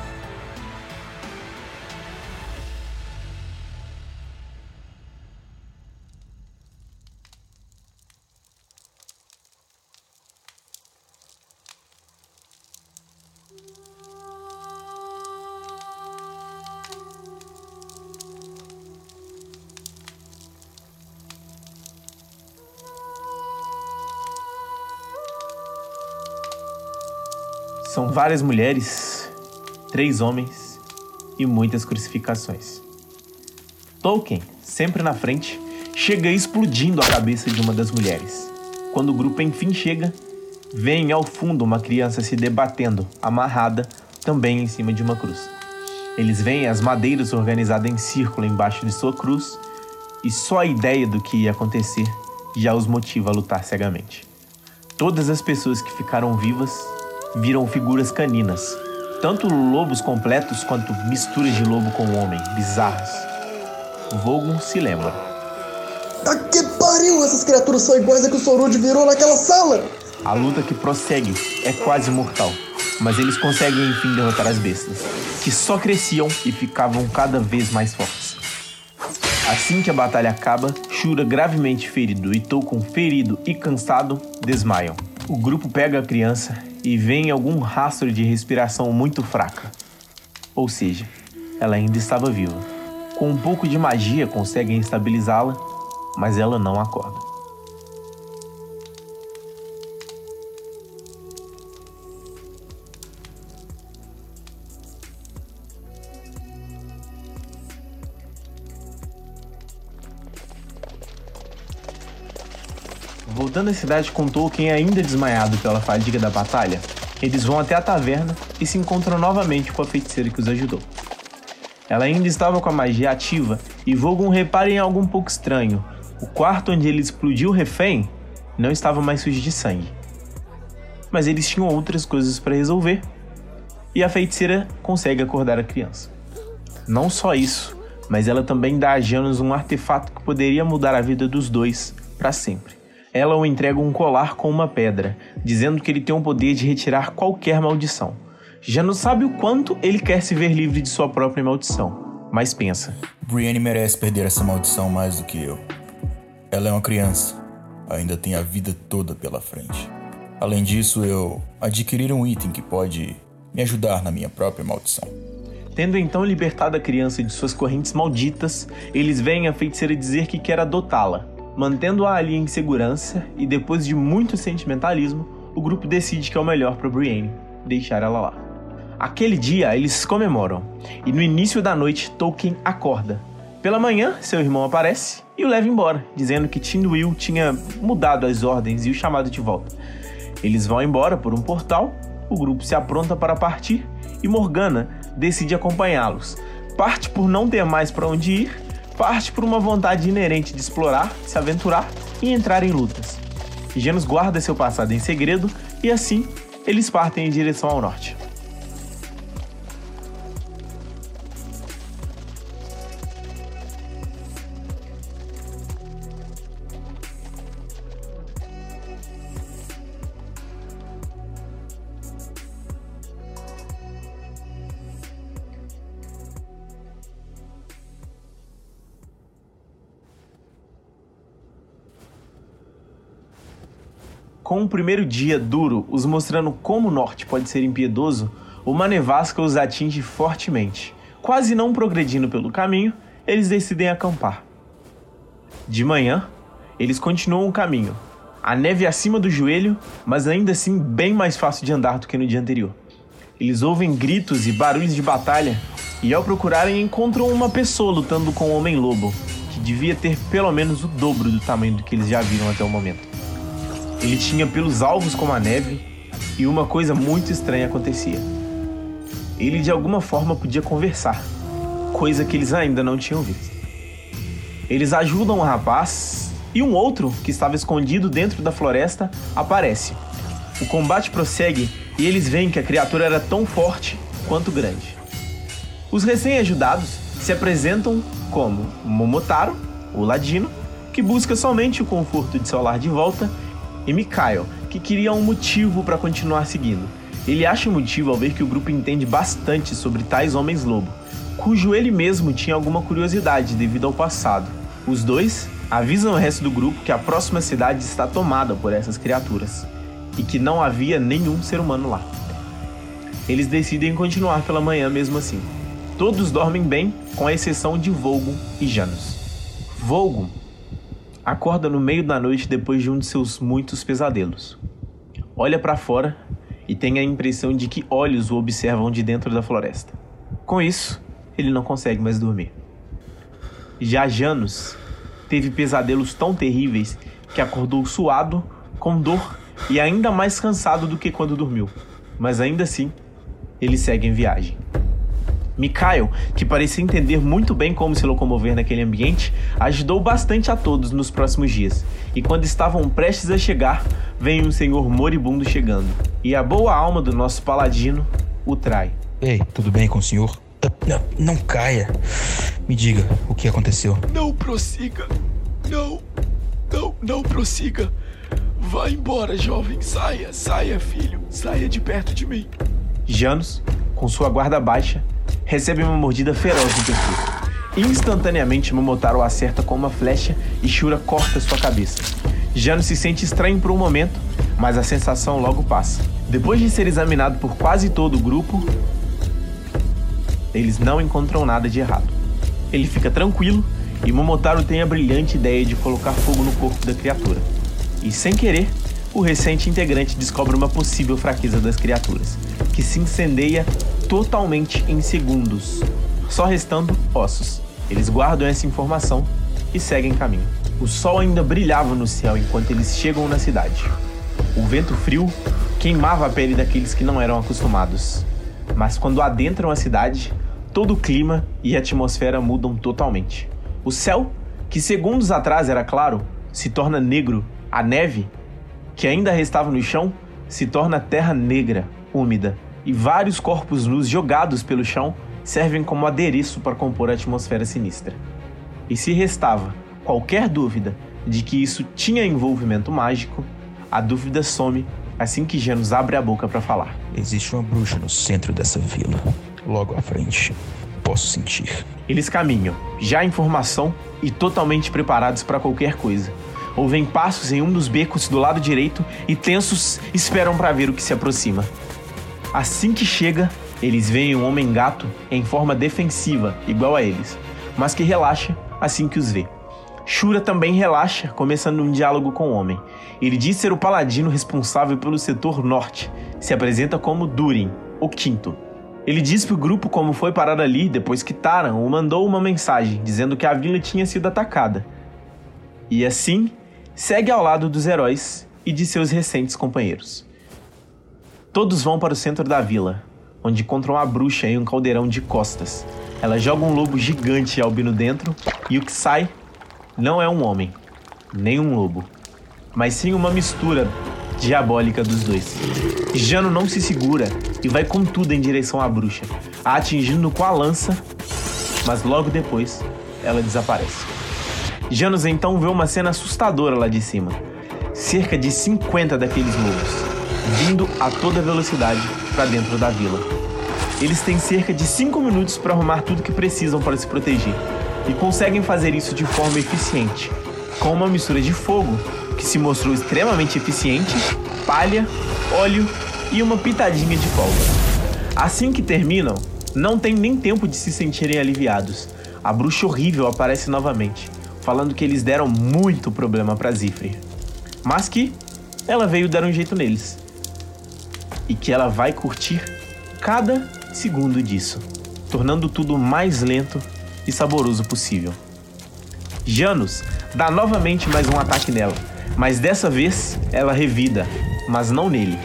São várias mulheres, três homens e muitas crucificações. Tolkien, sempre na frente, chega explodindo a cabeça de uma das mulheres. Quando o grupo enfim chega, vem ao fundo uma criança se debatendo, amarrada, também em cima de uma cruz. Eles veem as madeiras organizadas em círculo embaixo de sua cruz, e só a ideia do que ia acontecer já os motiva a lutar cegamente. Todas as pessoas que ficaram vivas viram figuras caninas, tanto lobos completos quanto misturas de lobo com homem, bizarras. Vogon se lembra. Ah, que pariu! Essas criaturas são iguais a que o Sorud virou naquela sala! A luta que prossegue é quase mortal, mas eles conseguem enfim derrotar as bestas, que só cresciam e ficavam cada vez mais fortes. Assim que a batalha acaba, Shura gravemente ferido e Tolkien ferido e cansado desmaiam. O grupo pega a criança e vem algum rastro de respiração muito fraca. Ou seja, ela ainda estava viva. Com um pouco de magia conseguem estabilizá-la, mas ela não acorda. Voltando à cidade com Tolkien ainda desmaiado pela fadiga da batalha, eles vão até a taverna e se encontram novamente com a feiticeira que os ajudou. Ela ainda estava com a magia ativa e Vogon repara em algo um pouco estranho. O quarto onde ele explodiu o refém não estava mais sujo de sangue. Mas eles tinham outras coisas para resolver. E a feiticeira consegue acordar a criança. Não só isso, mas ela também dá a Janus um artefato que poderia mudar a vida dos dois para sempre ela o entrega um colar com uma pedra, dizendo que ele tem o poder de retirar qualquer maldição. Já não sabe o quanto ele quer se ver livre de sua própria maldição, mas pensa: Brienne merece perder essa maldição mais do que eu. Ela é uma criança, ainda tem a vida toda pela frente. Além disso, eu adquiri um item que pode me ajudar na minha própria maldição. Tendo então libertado a criança de suas correntes malditas, eles veem a feiticeira dizer que quer adotá-la, Mantendo-a ali em segurança e depois de muito sentimentalismo, o grupo decide que é o melhor para Brienne, deixar ela lá. Aquele dia eles comemoram, e no início da noite Tolkien acorda. Pela manhã, seu irmão aparece e o leva embora, dizendo que Tindwyl tinha mudado as ordens e o chamado de volta. Eles vão embora por um portal, o grupo se apronta para partir e Morgana decide acompanhá-los. Parte por não ter mais para onde ir parte por uma vontade inerente de explorar, se aventurar e entrar em lutas. Genos guarda seu passado em segredo e assim eles partem em direção ao norte. Com o primeiro dia duro, os mostrando como o norte pode ser impiedoso, uma nevasca os atinge fortemente. Quase não progredindo pelo caminho, eles decidem acampar. De manhã, eles continuam o caminho. A neve acima do joelho, mas ainda assim bem mais fácil de andar do que no dia anterior. Eles ouvem gritos e barulhos de batalha e ao procurarem encontram uma pessoa lutando com um homem-lobo, que devia ter pelo menos o dobro do tamanho do que eles já viram até o momento. Ele tinha pelos alvos como a neve e uma coisa muito estranha acontecia. Ele de alguma forma podia conversar, coisa que eles ainda não tinham visto. Eles ajudam o rapaz e um outro, que estava escondido dentro da floresta, aparece. O combate prossegue e eles veem que a criatura era tão forte quanto grande. Os recém-ajudados se apresentam como Momotaro, o ladino, que busca somente o conforto de seu lar de volta, e Mikhail, que queria um motivo para continuar seguindo. Ele acha o motivo ao ver que o grupo entende bastante sobre tais homens-lobo, cujo ele mesmo tinha alguma curiosidade devido ao passado. Os dois avisam o resto do grupo que a próxima cidade está tomada por essas criaturas e que não havia nenhum ser humano lá. Eles decidem continuar pela manhã mesmo assim. Todos dormem bem, com a exceção de Volgo e Janus. Volgo acorda no meio da noite depois de um de seus muitos pesadelos. Olha para fora e tem a impressão de que olhos o observam de dentro da floresta. Com isso, ele não consegue mais dormir. Já Janus teve pesadelos tão terríveis que acordou suado, com dor e ainda mais cansado do que quando dormiu. Mas ainda assim, ele segue em viagem. Mikhail, que parecia entender muito bem como se locomover naquele ambiente, ajudou bastante a todos nos próximos dias. E quando estavam prestes a chegar, vem um senhor moribundo chegando. E a boa alma do nosso paladino o trai. Ei, tudo bem com o senhor? Não, não caia. Me diga o que aconteceu. Não prossiga. Não. Não, não prossiga. Vá embora, jovem. Saia, saia, filho. Saia de perto de mim. Janus, com sua guarda baixa, recebe uma mordida feroz do pescoço. Instantaneamente, Momotaro acerta com uma flecha e Shura corta sua cabeça. Janus se sente estranho por um momento, mas a sensação logo passa. Depois de ser examinado por quase todo o grupo, eles não encontram nada de errado. Ele fica tranquilo e Momotaro tem a brilhante ideia de colocar fogo no corpo da criatura. E sem querer, o recente integrante descobre uma possível fraqueza das criaturas, que se incendeia totalmente em segundos, só restando ossos. Eles guardam essa informação e seguem caminho. O sol ainda brilhava no céu enquanto eles chegam na cidade. O vento frio queimava a pele daqueles que não eram acostumados. Mas quando adentram a cidade, todo o clima e a atmosfera mudam totalmente. O céu, que segundos atrás era claro, se torna negro. A neve, que ainda restava no chão, se torna terra negra, úmida, e vários corpos nus jogados pelo chão servem como adereço para compor a atmosfera sinistra. E se restava qualquer dúvida de que isso tinha envolvimento mágico, a dúvida some assim que Janus abre a boca para falar. Existe uma bruxa no centro dessa vila logo à frente. Posso sentir. Eles caminham, já em formação e totalmente preparados para qualquer coisa. Ouvem passos em um dos becos do lado direito e tensos esperam para ver o que se aproxima. Assim que chega, eles veem um homem-gato em forma defensiva, igual a eles, mas que relaxa assim que os vê. Shura também relaxa, começando um diálogo com o homem. Ele diz ser o paladino responsável pelo setor norte. Se apresenta como Durin, o quinto. Ele diz pro grupo como foi parar ali depois que Taran o mandou uma mensagem dizendo que a vila tinha sido atacada. E assim, segue ao lado dos heróis e de seus recentes companheiros. Todos vão para o centro da vila, onde encontram a bruxa em um caldeirão de costas. Ela joga um lobo gigante albino dentro e o que sai não é um homem, nem um lobo, mas sim uma mistura diabólica dos dois. Jano não se segura e vai com tudo em direção à bruxa, a atingindo com a lança, mas logo depois ela desaparece. Janus então vê uma cena assustadora lá de cima. Cerca de 50 daqueles lobos vindo a toda velocidade para dentro da vila. Eles têm cerca de 5 minutos para arrumar tudo que precisam para se proteger e conseguem fazer isso de forma eficiente, com uma mistura de fogo que se mostrou extremamente eficiente, palha, óleo e uma pitadinha de pólvora. Assim que terminam, não tem nem tempo de se sentirem aliviados. A bruxa horrível aparece novamente, falando que eles deram muito problema para Zifre. mas que ela veio dar um jeito neles. E que ela vai curtir cada segundo disso, tornando tudo mais lento e saboroso possível. Janus dá novamente mais um ataque nela, mas dessa vez ela revida, mas não nele,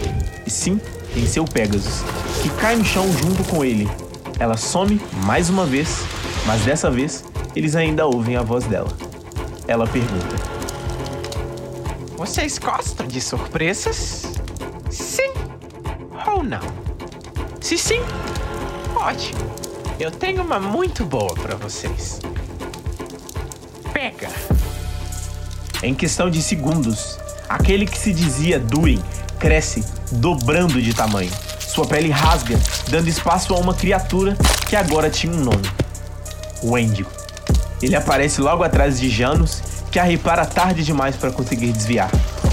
e sim em seu Pegasus, que cai no chão junto com ele. Ela some mais uma vez, mas dessa vez eles ainda ouvem a voz dela. Ela pergunta: Vocês gostam de surpresas? Sim ou não? Se sim, ótimo. Eu tenho uma muito boa para vocês. Pega! Em questão de segundos, aquele que se dizia Duin cresce, dobrando de tamanho. Sua pele rasga, dando espaço a uma criatura que agora tinha um nome: Wendigo. Ele aparece logo atrás de Janus, que a repara tarde demais para conseguir desviar.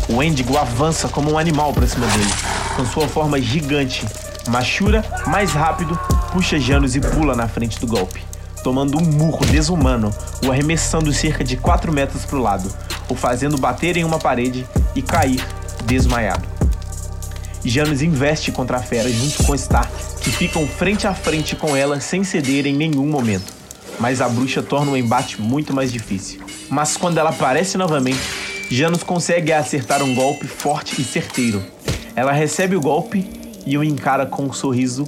O Wendigo avança como um animal para cima dele, com sua forma gigante. Machura, mais rápido, puxa Janus e pula na frente do golpe, tomando um murro desumano, o arremessando cerca de 4 metros para o lado, o fazendo bater em uma parede e cair desmaiado. Janus investe contra a fera junto com Star, que ficam frente a frente com ela sem ceder em nenhum momento. Mas a bruxa torna o embate muito mais difícil. Mas quando ela aparece novamente, Janus consegue acertar um golpe forte e certeiro. Ela recebe o golpe e o encara com um sorriso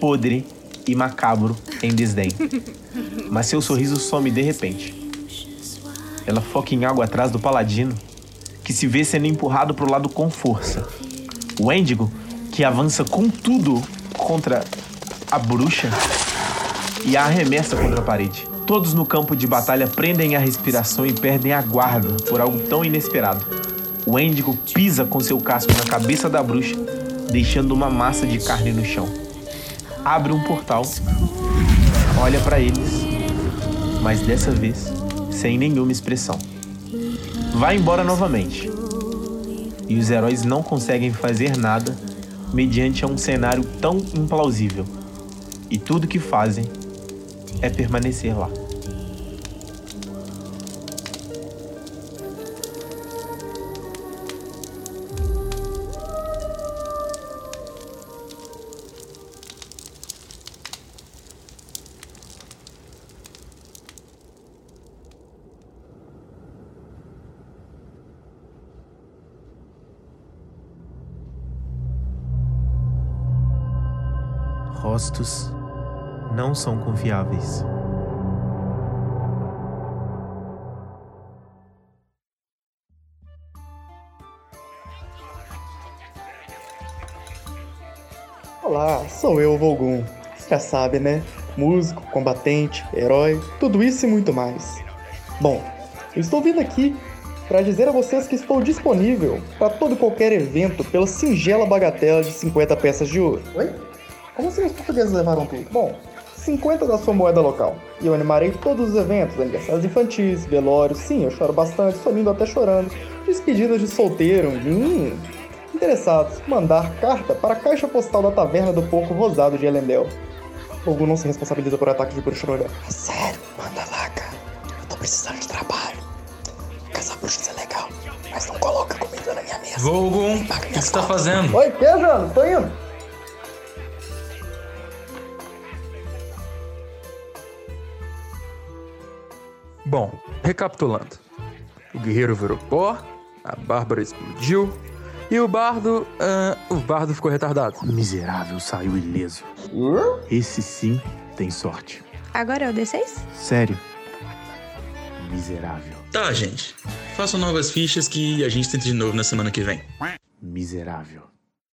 podre e macabro em desdém. Mas seu sorriso some de repente. Ela foca em algo atrás do paladino, que se vê sendo empurrado para o lado com força. O Wendigo, que avança com tudo contra a bruxa e a arremessa contra a parede. Todos no campo de batalha prendem a respiração e perdem a guarda por algo tão inesperado. O Wendigo pisa com seu casco na cabeça da bruxa, deixando uma massa de carne no chão. Abre um portal, olha para eles, mas dessa vez sem nenhuma expressão. Vai embora novamente e os heróis não conseguem fazer nada mediante um cenário tão implausível. E tudo que fazem é permanecer lá. Rostos não são confiáveis. Olá, sou eu, Volgum. Você já sabe, né? Músico, combatente, herói, tudo isso e muito mais. Bom, eu estou vindo aqui para dizer a vocês que estou disponível para todo e qualquer evento pela singela bagatela de 50 peças de ouro. Oi? Como assim os portugueses levaram tudo? Bom, 50 da sua moeda local. E eu animarei todos os eventos, aniversários infantis, velórios, sim, eu choro bastante, sou lindo até chorando, despedidas de solteiro, hum, interessados, mandar carta para a caixa postal da taverna do porco rosado de Elendel. Fogo não se responsabiliza por ataque de bruxa no olhar. Sério, manda lá, cara. Eu tô precisando de trabalho. Caçar bruxas é legal, mas não coloca comida na minha mesa. Volgum, o que você tá fazendo? Oi, que, Jano? Tô indo. Bom, recapitulando. O guerreiro virou pó, a Bárbara explodiu e o bardo. ah, o bardo ficou retardado. O miserável saiu ileso. Esse sim tem sorte. Agora é o D6? Sério. Miserável. Tá, gente. Façam novas fichas que a gente tenta de novo na semana que vem. Miserável.